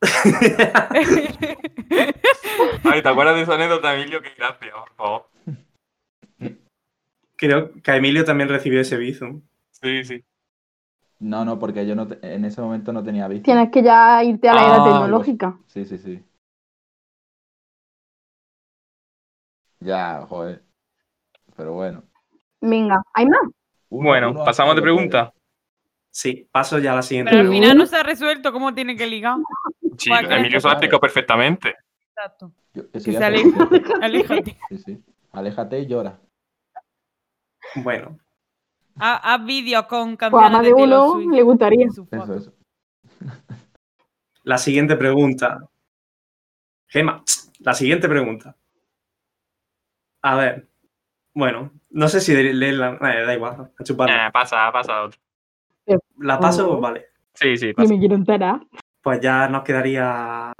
Speaker 1: [laughs] [laughs]
Speaker 4: Ay, ¿te acuerdas de esa anécdota, Emilio? Qué gracia, por favor.
Speaker 3: Creo que Emilio también recibió ese bizum.
Speaker 4: Sí, sí.
Speaker 5: No, no, porque yo no te- en ese momento no tenía visto.
Speaker 2: Tienes que ya irte a la era
Speaker 3: Ah,
Speaker 2: tecnológica.
Speaker 5: Sí, sí, sí. Ya, joder. Pero bueno.
Speaker 2: Venga, ¿hay más?
Speaker 5: Uno-
Speaker 4: Bueno,
Speaker 5: uno
Speaker 4: pasamos de pregunta.
Speaker 3: Sí, paso ya a la siguiente.
Speaker 1: Pero al final no se ha resuelto cómo tiene que ligar.
Speaker 4: Sí, Emilio se lo ha explicado perfectamente.
Speaker 1: Exacto.
Speaker 5: Yo-
Speaker 1: Que se. [laughs] Aléjate.
Speaker 5: Sí, sí. Aléjate y llora.
Speaker 3: Bueno,
Speaker 1: Haz, haz vídeos con
Speaker 2: Pues a más
Speaker 1: de
Speaker 2: uno
Speaker 1: Swift
Speaker 2: le gustaría.
Speaker 1: en su
Speaker 5: Eso, eso.
Speaker 3: la siguiente pregunta. Gema, la siguiente pregunta. A ver. Bueno, no sé si leerla. Eh, da igual, a chuparla.
Speaker 4: Eh, pasa, pasa otro.
Speaker 3: ¿La paso?
Speaker 2: Oh.
Speaker 3: Vale.
Speaker 4: Sí, sí, pasa.
Speaker 2: me quiero enterar.
Speaker 3: Pues ya nos quedaría.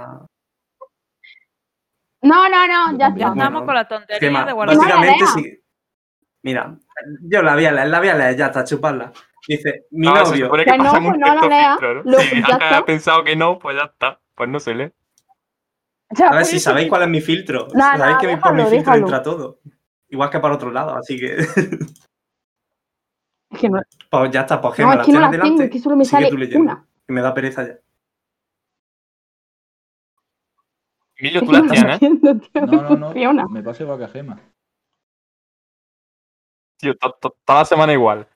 Speaker 2: No, no, no, ya.
Speaker 3: Bueno,
Speaker 1: estamos con la tontería
Speaker 3: Gema,
Speaker 1: de guardar.
Speaker 3: básicamente
Speaker 2: lea.
Speaker 3: Mira, yo la voy a leer, la voy a leer, ya está, chuparla. Dice, mi
Speaker 4: No, se
Speaker 3: novio.
Speaker 4: supone que
Speaker 2: Que no, pues
Speaker 4: un
Speaker 2: no lo
Speaker 4: texto
Speaker 2: lea.
Speaker 4: filtro, ¿no? Si
Speaker 2: ya
Speaker 4: Ángel
Speaker 2: está.
Speaker 4: ha pensado que no, pues ya está. Pues no se lee.
Speaker 2: Ya,
Speaker 3: A ver si sabéis cuál es mi filtro.
Speaker 2: No,
Speaker 3: sabéis
Speaker 2: no,
Speaker 3: que mi- por
Speaker 2: déjalo,
Speaker 3: mi filtro
Speaker 2: déjalo.
Speaker 3: entra todo. Igual que para otro lado, así que. [laughs]
Speaker 2: Es que no,
Speaker 3: pues ya está, pues
Speaker 2: no,
Speaker 3: Gema,
Speaker 2: es
Speaker 3: la
Speaker 2: que no las
Speaker 3: delante.
Speaker 2: tengo, es que solo me sale una.
Speaker 3: Que me da pereza ya.
Speaker 4: Emilio, tú
Speaker 2: no
Speaker 4: tienes. [laughs]
Speaker 2: tío,
Speaker 5: No, no, no. [laughs] Me paso igual que a Gema.
Speaker 4: Tío, toda la semana igual.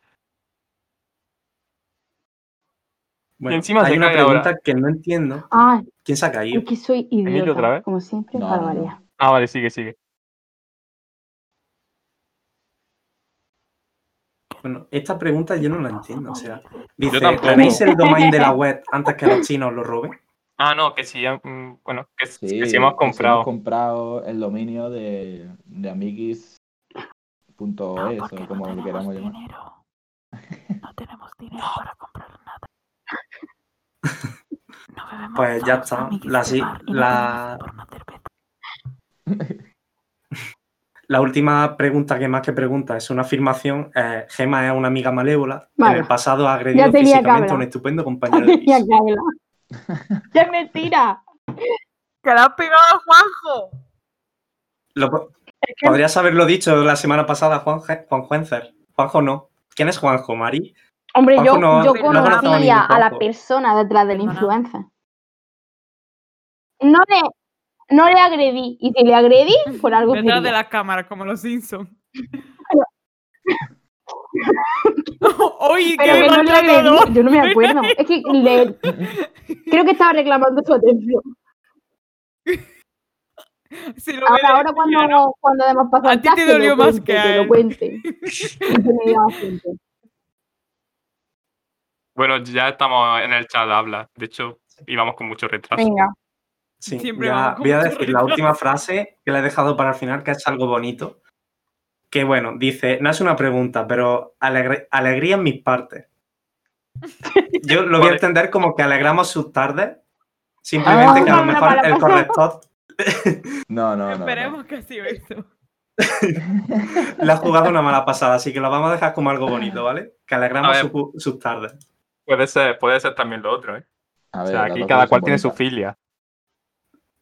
Speaker 3: Bueno,
Speaker 4: encima se
Speaker 3: hay una
Speaker 4: ahora.
Speaker 3: pregunta que no entiendo.
Speaker 2: Ah,
Speaker 3: ¿Quién se ha caído?
Speaker 2: es que soy idiota,
Speaker 4: otra vez?
Speaker 2: como siempre,
Speaker 5: No,
Speaker 2: para
Speaker 5: no, no.
Speaker 2: variar.
Speaker 4: Ah, vale, sigue, sigue.
Speaker 3: Bueno, esta pregunta yo no la entiendo. O sea, dice. ¿tenéis el domain de la web antes que los chinos lo roben?
Speaker 4: Ah, no, que sí, mm, bueno, que,
Speaker 5: Sí,
Speaker 4: que sí hemos
Speaker 5: que
Speaker 4: comprado.
Speaker 5: hemos comprado el dominio de, de amiguis.es o como lo queramos llamar.
Speaker 1: dinero. No tenemos [laughs] dinero para comprar nada. No bebemos
Speaker 3: Pues ya está. La
Speaker 1: no
Speaker 3: la-
Speaker 1: no. [laughs]
Speaker 3: La última pregunta que más que pregunta es una afirmación. Eh, Gema es una amiga malévola.
Speaker 2: Vale.
Speaker 3: En el pasado ha agredido físicamente a un estupendo [laughs] compañero de.
Speaker 2: ¡Ya es mentira!
Speaker 1: ¡Que la has pegado a Juanjo!
Speaker 3: Lo
Speaker 2: Es que
Speaker 3: Podrías haberlo dicho la semana pasada, Juan, Juan Juencer. Juanjo no. ¿Quién es Juanjo, Mari?
Speaker 2: Hombre, yo,
Speaker 3: Juanjo no-
Speaker 2: yo
Speaker 1: no conozco a
Speaker 2: conocía a la persona detrás del influencer. No le, no le agredí. Y si le agredí, por algo
Speaker 1: Detrás de
Speaker 2: quería.
Speaker 1: las cámaras, como los Simpsons. [laughs] Oye,
Speaker 2: Pero
Speaker 1: qué
Speaker 2: que no le agredí. Yo no me acuerdo. Es que le, [laughs] creo que estaba reclamando su atención. [laughs]
Speaker 1: Si lo
Speaker 2: Ahora, cuando, cuando demos paso
Speaker 1: A ti te dolió más
Speaker 2: cuente,
Speaker 1: que a
Speaker 2: que lo
Speaker 1: él.
Speaker 2: cuente. [laughs]
Speaker 4: Bueno, ya estamos en el chat, habla. De hecho, íbamos con mucho retraso.
Speaker 2: Venga.
Speaker 3: Sí,
Speaker 1: Siempre
Speaker 3: ya
Speaker 1: vamos con
Speaker 3: voy a decir la última frase que la he dejado para el final, que es algo bonito. Que bueno, dice, no es una pregunta, pero alegre- alegría en mis partes. Yo lo voy a entender como que alegramos sus tardes. Simplemente
Speaker 2: Ah,
Speaker 3: que a lo mejor el corrector [laughs]
Speaker 5: No, no, no. no.
Speaker 1: Esperemos que ha sido eso.
Speaker 3: le ha jugado una mala pasada, así que lo vamos a dejar como algo bonito, ¿vale? Que alegramos
Speaker 4: ver.
Speaker 3: su- sus tardes.
Speaker 4: Puede ser, puede ser también lo otro, ¿eh?
Speaker 5: A
Speaker 4: O sea, aquí cada cual tiene su filia.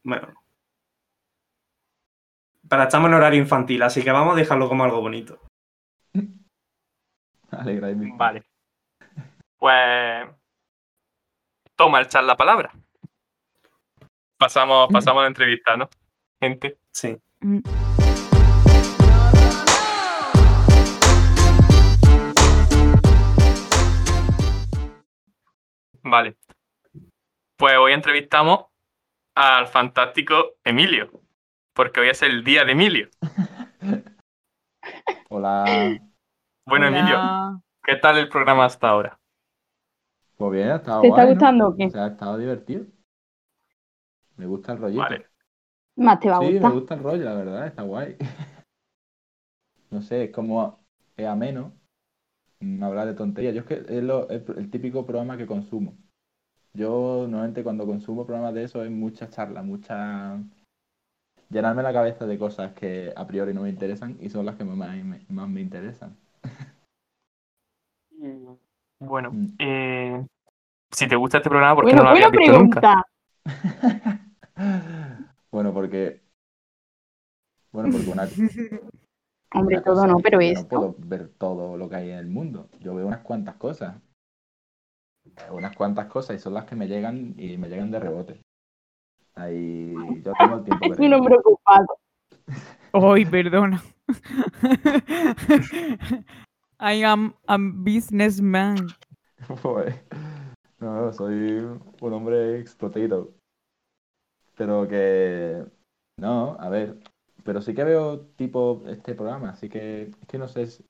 Speaker 3: Bueno. Pero estamos en horario infantil, así que vamos a dejarlo como algo bonito. [laughs]
Speaker 5: Alegráis mi-
Speaker 4: Vale. Pues. Toma el chat la palabra. Pasamos, pasamos a la entrevista, ¿no? Gente.
Speaker 3: Sí.
Speaker 4: Vale. Pues hoy entrevistamos al fantástico Emilio. Porque hoy es el día de Emilio. [laughs]
Speaker 5: Hola.
Speaker 4: Bueno,
Speaker 1: Hola.
Speaker 4: Emilio, ¿qué tal el programa hasta ahora?
Speaker 5: Pues bien, ha estado
Speaker 2: ¿Te está
Speaker 5: guay, ¿no?
Speaker 2: gustando o qué?
Speaker 5: O sea, ha estado divertido. Me gusta el rollito.
Speaker 4: Vale.
Speaker 2: Más te va a
Speaker 5: Sí, me gusta el rollo, la verdad, está guay. [laughs] No sé, es como es ameno mm, hablar de tonterías. Yo es que es lo- el, el típico programa que consumo. Yo normalmente cuando consumo programas de eso es mucha charla, mucha... Llenarme la cabeza de cosas que a priori no me interesan y son las que más me, más me interesan.
Speaker 4: Bueno,
Speaker 5: Mm.
Speaker 4: eh, si te gusta este programa, ¿por qué
Speaker 2: Bueno,
Speaker 4: no lo habías visto nunca? [laughs]
Speaker 5: Bueno, porque... Bueno, porque una... [laughs]
Speaker 2: Hombre,
Speaker 5: una
Speaker 2: todo no,
Speaker 5: es
Speaker 2: pero
Speaker 5: que
Speaker 2: esto.
Speaker 5: No puedo ver todo lo que hay en el mundo. Yo veo unas cuantas cosas. Unas cuantas cosas y son las que me llegan y me llegan de rebote. Ahí yo tengo el tiempo
Speaker 2: Es [laughs] un
Speaker 5: perdido.
Speaker 2: hombre ocupado.
Speaker 1: Ay, perdona. I am a businessman. [laughs]
Speaker 5: Pues, no, soy un hombre explotado. Pero que... No, a ver. Pero sí que veo tipo este programa, así que es que no sé si-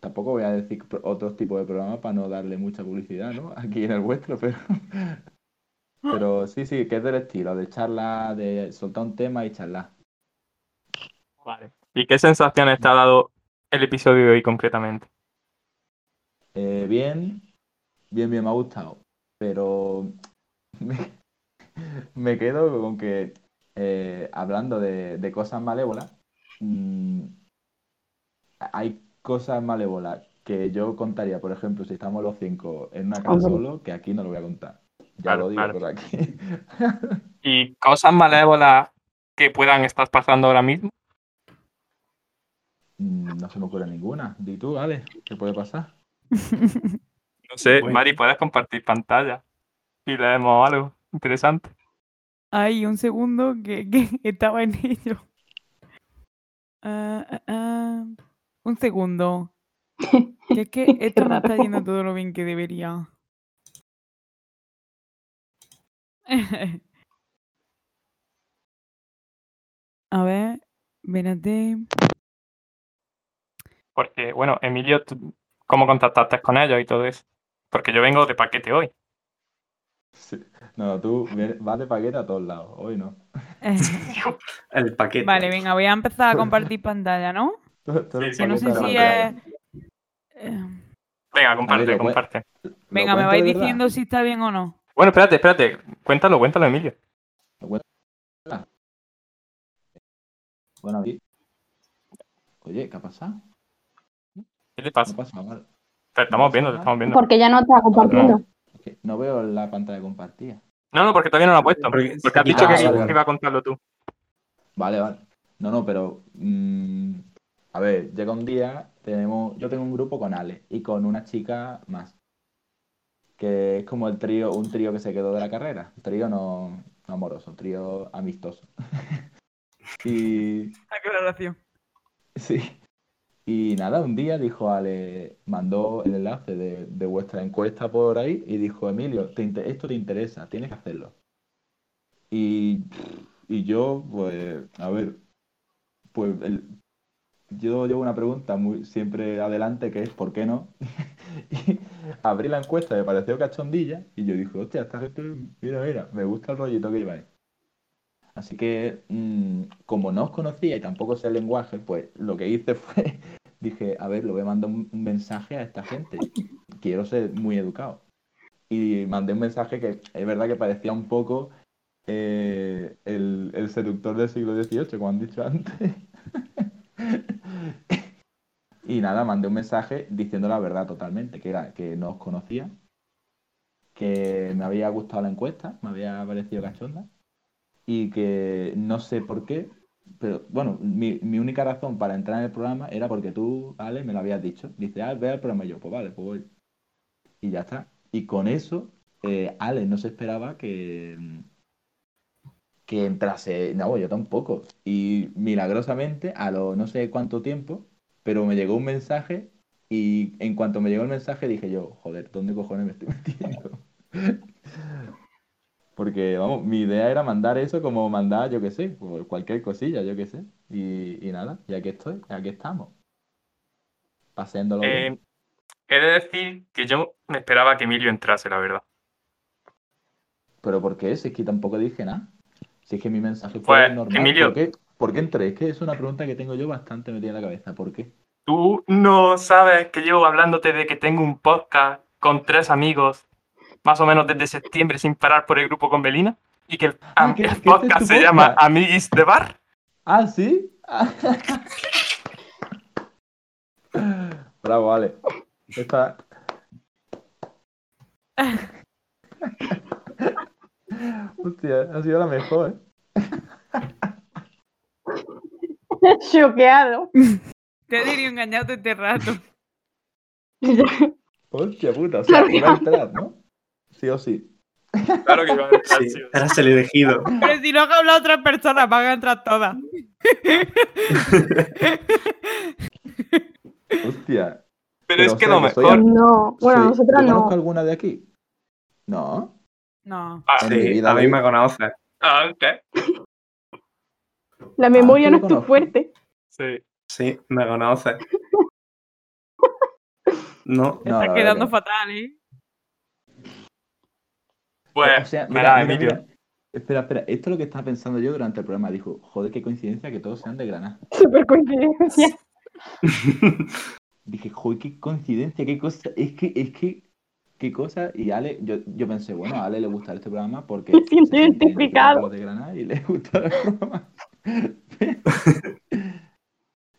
Speaker 5: Tampoco voy a decir otros tipos de programas para no darle mucha publicidad, ¿no? [laughs] Aquí en el vuestro, pero... Pero sí, sí, que es del estilo, de charla, de soltar un tema y charlar.
Speaker 4: Vale. ¿Y qué sensaciones te ha dado el episodio de hoy concretamente?
Speaker 5: Eh, bien, bien, bien, me ha gustado. Pero [laughs] me, quedo con que, eh, hablando de, de cosas malévolas, mm, hay cosas malévolas que yo contaría, por ejemplo, si estamos los cinco en una casa solo, que aquí no lo voy a contar. Ya
Speaker 4: Claro,
Speaker 5: lo digo
Speaker 4: claro.
Speaker 5: por aquí. [laughs]
Speaker 4: ¿Y cosas malévolas que puedan estar pasando ahora mismo?
Speaker 5: Mm, no se me ocurre ninguna. Di tú, Ale, ¿qué puede pasar? [laughs]
Speaker 4: No sé,
Speaker 3: Bueno.
Speaker 4: Mari, puedes compartir pantalla y leemos algo interesante.
Speaker 1: Ay, un segundo que, [laughs] que estaba en ello. Ah, ah, ah. Un segundo. [laughs] Que es que esto no está yendo todo lo bien que debería. [laughs] A ver, espérate.
Speaker 4: Porque, bueno, Emilio, ¿tú ¿cómo contactaste con ellos y todo eso? Porque yo vengo de paquete hoy.
Speaker 5: Sí. No, tú vas de paquete a todos lados. Hoy no. [laughs]
Speaker 3: El paquete.
Speaker 1: Vale, venga, voy a empezar a compartir pantalla, ¿no?
Speaker 4: Sí,
Speaker 1: Que no sé si es... eh,
Speaker 4: Venga, comparte,
Speaker 5: cue-
Speaker 4: comparte.
Speaker 5: ¿Lo
Speaker 1: Venga, me vais diciendo si está bien o no.
Speaker 4: Bueno, espérate, espérate. Cuéntalo, cuéntalo, Emilio.
Speaker 5: Bueno, aquí. Oye, ¿qué ha pasado?
Speaker 4: ¿Qué te
Speaker 5: No
Speaker 4: pasa?
Speaker 5: pasa nada.
Speaker 4: Te estamos viendo, te estamos viendo.
Speaker 2: Porque ya no está compartiendo.
Speaker 5: Que no veo la pantalla compartida.
Speaker 4: No, no, porque todavía no lo ha puesto.
Speaker 3: Porque-
Speaker 4: Porque has
Speaker 3: Ah,
Speaker 4: dicho que
Speaker 5: vale, vale.
Speaker 4: iba a contarlo tú.
Speaker 5: Vale, vale. No, no, pero. mm, a ver, llega un día, tenemos. Yo tengo un grupo con Ale y con una chica más. Que es como el trío, un trío que se quedó de la carrera. Un trío no, no amoroso, un trío amistoso. [laughs] y.
Speaker 1: Aclaración.
Speaker 5: Sí. Y nada, un día dijo Ale, mandó el enlace de, de vuestra encuesta por ahí y dijo, Emilio, esto te interesa, tienes que hacerlo. Y, y yo, pues, a ver, pues el- yo llevo una pregunta muy siempre adelante que es ¿por qué no? [laughs] y abrí la encuesta, me pareció cachondilla y yo dije, hostia, esta gente, mira, mira, me gusta el rollito que lleváis. Así que, mm, como no os conocía y tampoco sé el lenguaje, pues lo que hice [laughs] fue, dije, a ver, le voy a mandar un, mensaje a esta gente. Quiero ser muy educado. Y mandé un mensaje que es verdad que parecía un poco eh, el, el seductor del siglo XVIII, como han dicho antes. [laughs] y nada, mandé un mensaje diciendo la verdad totalmente, que era que no os conocía, que me había gustado la encuesta, me había parecido cachonda y que no sé por qué, pero bueno, mi, mi única razón para entrar en el programa era porque tú, Ale, me lo habías dicho. Dice, ah, ve al programa yo, pues vale, pues voy. Y ya está. Y con eso, eh, Ale no se esperaba que, que entrase, no, yo tampoco. Y milagrosamente, a lo no sé cuánto tiempo, pero me llegó un mensaje y en cuanto me llegó el mensaje dije yo, joder, ¿dónde cojones me estoy [laughs] metiendo? Porque, vamos, mi idea era mandar eso como mandar, yo qué sé, por cualquier cosilla, yo qué sé. Y, y nada, y aquí estoy, aquí estamos. Paseándolo bien.
Speaker 4: Eh, he de decir que yo me esperaba que Emilio entrase, la verdad.
Speaker 5: ¿Pero por qué? Si es que tampoco dije nada. Si es que mi mensaje fue
Speaker 4: Pues,
Speaker 5: normal.
Speaker 4: Emilio.
Speaker 5: ¿Por qué? ¿Por qué entré? Es que es una pregunta que tengo yo bastante metida en la cabeza. ¿Por qué?
Speaker 4: Tú no sabes que llevo hablándote de que tengo un podcast con tres amigos, más o menos desde septiembre, sin parar por el grupo con Belina, y que el,
Speaker 5: Ah,
Speaker 4: am-
Speaker 5: que-
Speaker 4: el
Speaker 5: que este es
Speaker 4: podcast se llama. Amiguis de Bar.
Speaker 5: ¿Ah, sí? [laughs] Bravo, vale. Esta... Hostia, ha sido la mejor, ¿eh? [laughs]
Speaker 2: Choqueado.
Speaker 1: Te diría engañado este rato.
Speaker 5: Hostia puta, o sea,
Speaker 2: Claro que
Speaker 5: iba a entrar, ¿no? Sí o sí.
Speaker 4: Claro que iba a entrar,
Speaker 3: Sí,
Speaker 4: sí.
Speaker 3: eras el elegido.
Speaker 1: Pero si lo han hablado otras personas, van a entrar todas.
Speaker 5: Hostia.
Speaker 4: Pero es
Speaker 5: o
Speaker 4: que
Speaker 5: sea,
Speaker 4: lo
Speaker 5: que soy
Speaker 2: No, bueno,
Speaker 5: soy-
Speaker 2: nosotras
Speaker 5: ¿yo
Speaker 2: no.
Speaker 5: conozco alguna de aquí? No.
Speaker 1: No.
Speaker 4: Ah,
Speaker 3: Sí,
Speaker 5: vida
Speaker 3: a mí me conoces.
Speaker 4: ah, ok.
Speaker 2: La memoria
Speaker 5: Ah,
Speaker 2: no es tu fuerte.
Speaker 4: Sí.
Speaker 3: Sí, me conoces. [laughs] No,
Speaker 5: No,
Speaker 1: estás
Speaker 5: la
Speaker 1: quedando
Speaker 5: verdad
Speaker 1: fatal, ¿eh?
Speaker 4: Pues,
Speaker 5: O sea,
Speaker 4: verá,
Speaker 5: mira, mira,
Speaker 4: Emilio.
Speaker 5: mira. Espera, espera. Esto es lo que estaba pensando yo durante el programa. Dijo, joder, qué coincidencia que todos sean de Granada.
Speaker 2: Super coincidencia. [laughs]
Speaker 5: Dije, joder, qué coincidencia, qué cosa. Es que, es que, qué cosa. Y Ale, yo, yo pensé, bueno, a Ale le gusta este programa porque.
Speaker 2: Me siento
Speaker 5: se siente
Speaker 2: identificado.
Speaker 5: de Granada y le [laughs] gusta el programa. [laughs]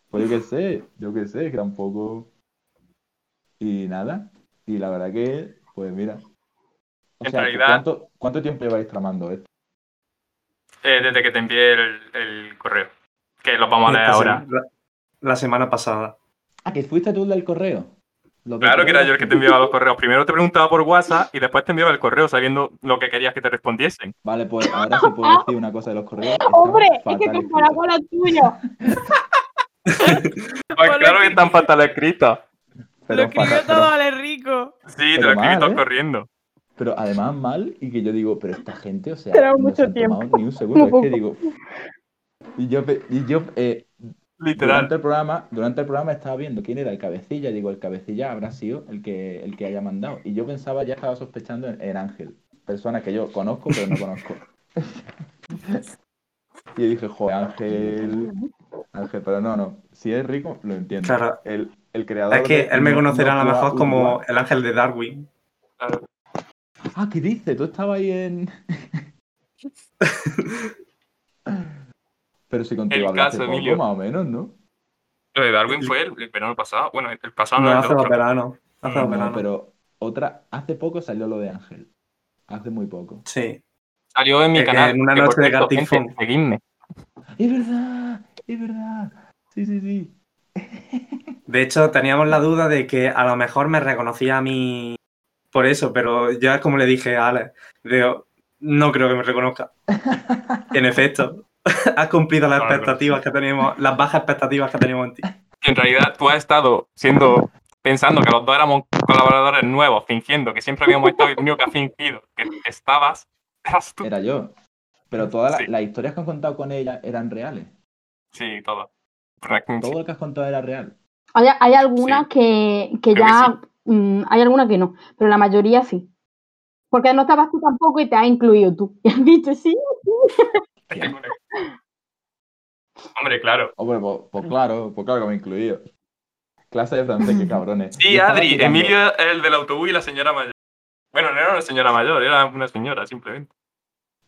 Speaker 5: pues yo qué sé, yo qué sé, que tampoco. Y nada. Y la verdad que, pues mira. O
Speaker 4: En
Speaker 5: sea,
Speaker 4: realidad-
Speaker 5: ¿cuánto, ¿cuánto tiempo lleváis tramando esto?
Speaker 4: Eh, desde que te envié el, el correo. Que lo vamos a leer ahora.
Speaker 3: La, la semana pasada.
Speaker 5: Ah, que fuiste tú el del correo.
Speaker 4: Claro que era yo el que te enviaba los correos. Primero te preguntaba por WhatsApp y después te enviaba el correo sabiendo lo que querías que te respondiesen.
Speaker 5: Vale, pues ahora sí puedo decir una cosa de los correos. [laughs] Está
Speaker 2: Hombre, es que comparado con los tuyos. [laughs]
Speaker 4: Pues claro que están fatal escritos.
Speaker 5: Pero
Speaker 1: lo escribió todo
Speaker 5: pero-
Speaker 1: Ale Rico.
Speaker 4: Sí, te lo escribí
Speaker 5: mal,
Speaker 4: todo
Speaker 5: ¿eh?
Speaker 4: corriendo.
Speaker 5: Pero además mal, y que yo digo, pero esta gente, o sea,
Speaker 2: Pero
Speaker 5: no se
Speaker 2: mucho
Speaker 5: han tomado
Speaker 2: tiempo.
Speaker 5: ni un segundo. Es que [laughs] digo. Y yo, y yo eh,
Speaker 4: Literal.
Speaker 5: durante el programa, durante el programa estaba viendo quién era el cabecilla. Digo, el cabecilla habrá sido el que, el que haya mandado. Y yo pensaba, ya estaba sospechando en, en Ángel, persona que yo conozco, pero no conozco. [laughs] y yo dije, joder, Ángel. Ángel, pero no, no. Si es rico, lo entiendo.
Speaker 3: Claro.
Speaker 5: El, el creador.
Speaker 3: Es que
Speaker 5: de
Speaker 3: él me
Speaker 5: No-
Speaker 3: conocerá
Speaker 5: No
Speaker 3: a lo mejor como el ángel de Darwin.
Speaker 4: Claro.
Speaker 5: Ah, ¿qué dices? Tú estabas ahí en. [laughs] Pero si contigo
Speaker 4: El
Speaker 5: hablaste
Speaker 4: caso,
Speaker 5: poco,
Speaker 4: Emilio.
Speaker 5: más o menos, ¿no?
Speaker 4: Lo de Darwin fue el, el verano pasado. Bueno, el pasado no,
Speaker 3: No, hace
Speaker 4: otro.
Speaker 3: veranos. Hace
Speaker 4: No,
Speaker 3: dos
Speaker 5: No,
Speaker 3: veranos.
Speaker 5: pero otra. Hace poco salió lo de Ángel. Hace muy poco.
Speaker 3: Sí.
Speaker 4: Salió en mi
Speaker 3: que
Speaker 4: canal.
Speaker 3: en una
Speaker 4: que,
Speaker 3: noche de
Speaker 4: gente, Seguidme.
Speaker 5: ¡Es verdad! ¡Es verdad! Sí, sí, sí.
Speaker 3: De hecho, teníamos la duda de que a lo mejor me reconocía a mí por eso, pero es como le dije a Alex, digo, no creo que me reconozca. [laughs] En efecto, [laughs] has cumplido las
Speaker 4: Claro,
Speaker 3: expectativas que teníamos, las bajas expectativas que teníamos en ti.
Speaker 4: En realidad, tú has estado siendo. Pensando que los dos éramos colaboradores nuevos, fingiendo que siempre habíamos estado y el único que ha fingido que estabas, eras tú.
Speaker 5: Era yo. Pero todas las,
Speaker 4: Sí.
Speaker 5: las historias que han contado con ella eran reales.
Speaker 4: Sí, todo.
Speaker 5: Todo lo que has contado era real.
Speaker 2: Hay, hay algunas que, que
Speaker 4: que
Speaker 2: ya. Mm, hay algunas que no, pero la mayoría sí. Porque no estabas tú tampoco y te has incluido tú. [laughs] Y has dicho, sí,
Speaker 4: Hombre, claro.
Speaker 5: Hombre, pues, pues claro, pues claro que me he incluido. Clase de francés, qué [laughs] cabrones.
Speaker 4: Sí, Adri,
Speaker 5: tirando-
Speaker 4: Emilio es el del autobús y la señora mayor. Bueno, no era una señora mayor, era una señora, simplemente.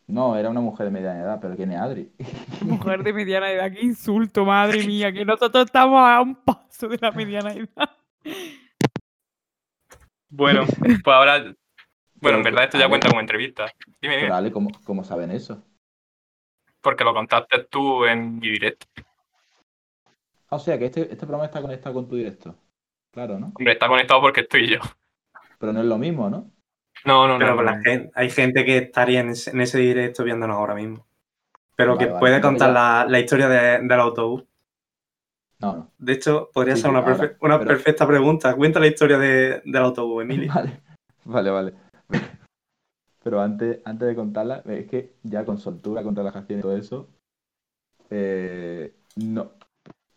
Speaker 5: No, era una mujer de mediana edad, pero ¿quién es Adri? [laughs]
Speaker 1: Mujer de mediana edad, qué insulto, madre mía, que nosotros estamos a un paso de la mediana edad.
Speaker 4: Bueno, pues ahora. Bueno, en
Speaker 5: Pero,
Speaker 4: verdad esto ya cuenta como entrevista. Dime,
Speaker 5: Pero
Speaker 4: dime.
Speaker 5: Ale, ¿cómo, cómo saben eso?
Speaker 4: Porque lo contaste tú en mi directo.
Speaker 5: Ah, o sea, que este, este programa está conectado con tu directo. Claro, ¿no?
Speaker 4: Hombre, está conectado porque estoy yo.
Speaker 5: Pero no es lo mismo, ¿no?
Speaker 4: No, no,
Speaker 3: Pero
Speaker 4: no.
Speaker 3: la gente, hay gente que estaría en ese, en ese directo viéndonos ahora mismo. Pero
Speaker 5: Vale,
Speaker 3: que
Speaker 5: vale,
Speaker 3: puede contar
Speaker 5: ya-
Speaker 3: la, la historia de- del autobús.
Speaker 5: No, no.
Speaker 3: De hecho, podría
Speaker 5: Sí,
Speaker 3: ser una, perfe-
Speaker 5: ahora,
Speaker 3: una
Speaker 5: pero-
Speaker 3: perfecta pregunta. Cuenta la historia de- del autobús, Emilio. [laughs]
Speaker 5: Vale, vale, vale. Pero antes, antes de contarla, es que ya con soltura, con relajación y todo eso, eh, no.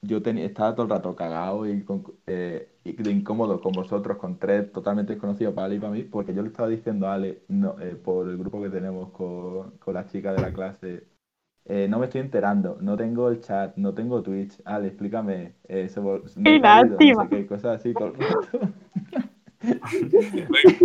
Speaker 5: Yo tenía, estaba todo el rato cagado y, con- eh, y de incómodo con vosotros, con tres totalmente desconocidos para Ale y para mí, porque yo le estaba diciendo a Ale, no, eh, por el grupo que tenemos con, con las chicas de la clase, eh, no me estoy enterando, no tengo el chat, no tengo Twitch, Ale, explícame, eh, se vol- no he
Speaker 2: Qué
Speaker 5: caído, no
Speaker 2: lástima.
Speaker 5: sé qué, cosas así todo el rato. [laughs]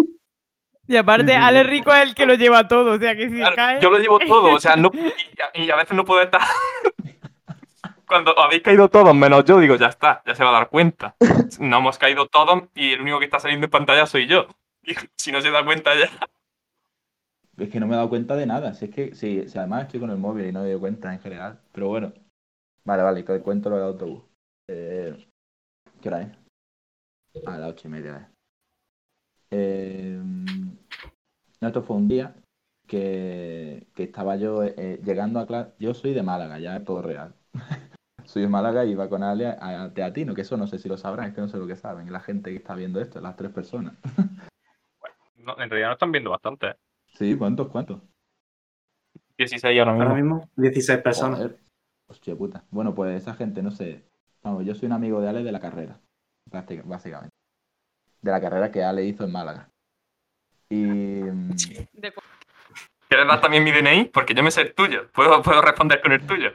Speaker 1: Y aparte, Ale. Rico es el que lo lleva todo, o sea que si
Speaker 4: Claro,
Speaker 1: cae.
Speaker 4: yo lo llevo [laughs] todo, o sea, no, y, a- y a veces no puedo estar. [laughs] Cuando habéis caído todos, menos yo, digo, ya está, ya se va a dar cuenta. No hemos caído todos y el único que está saliendo en pantalla soy yo. Y si no se da cuenta ya.
Speaker 5: Es que no me he dado cuenta de nada. Si es que, sí, si además estoy con el móvil y no me doy cuenta en general. Pero bueno. Vale, vale, que cuento lo del autobús. Eh, ¿Qué hora es? A las ocho y media. Eh, esto fue un día que, que estaba yo eh, llegando a clase. Yo soy de Málaga, ya es todo real. [laughs] soy de Málaga y iba con Ale a, Teatino, que eso no sé si lo sabrán, es que no sé lo que saben. La gente que está viendo esto, las tres personas. [laughs]
Speaker 4: No, en realidad no están viendo bastante.
Speaker 5: Sí, ¿cuántos? ¿Cuántos?
Speaker 4: 16 ahora mismo.
Speaker 3: Ahora mismo, 16 personas.
Speaker 5: Joder. Hostia puta. Bueno, pues esa gente, no sé. Vamos, yo soy un amigo de Ale de la carrera. Básicamente. De la carrera que Ale hizo en Málaga. Y. mm,
Speaker 4: ¿Quieres dar también mi DNI? Porque yo me sé el tuyo. Puedo, puedo responder con el tuyo.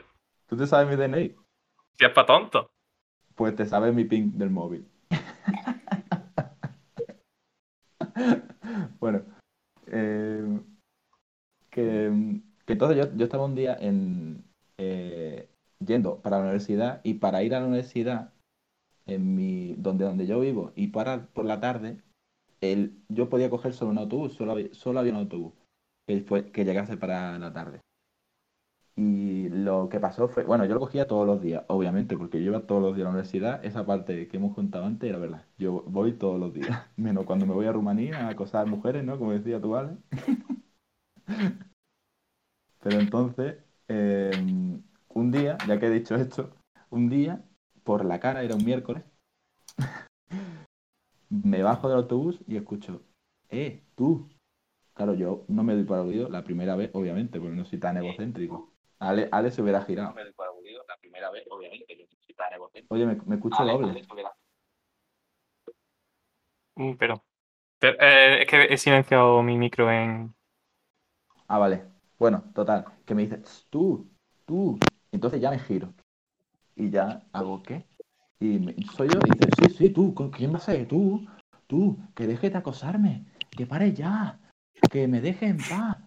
Speaker 5: ¿Tú te sabes mi DNI?
Speaker 4: Si es para tonto.
Speaker 5: Pues te sabes mi ping del móvil. [laughs] bueno. Eh, que, entonces yo, yo estaba un día en eh, yendo para la universidad y para ir a la universidad en mi donde donde yo vivo y para por la tarde el, yo podía coger solo un autobús solo había, solo había un autobús que fue que llegase para la tarde y lo que pasó fue, bueno, yo lo cogía todos los días, obviamente, porque yo iba todos los días a la universidad. Esa parte que hemos contado antes era verdad. Yo voy todos los días, [laughs] menos cuando me voy a Rumanía a acosar mujeres, ¿no? Como decía tú, Ale. [laughs] Pero entonces, eh, un día, ya que he dicho esto, un día, por la cara, era un miércoles, [laughs] me bajo del autobús y escucho, eh, tú. Claro, yo no me doy para oído la primera vez, obviamente, porque no soy tan egocéntrico. Ale, Ale se hubiera girado.
Speaker 4: la primera vez, obviamente, yo.
Speaker 5: Oye, me, me escucho doble.
Speaker 4: Mm, Pero, pero, eh, es que he silenciado mi micro en...
Speaker 5: Ah, vale. Bueno, total. Que me dice, "Tss, tú, tú. Entonces ya me giro. Y ya hago, ¿qué? Y me- soy yo. Y dice, sí, sí, tú. ¿con ¿Quién va a ser? Tú. Tú. Que dejes de acosarme. Que pare ya. Que me dejes en paz.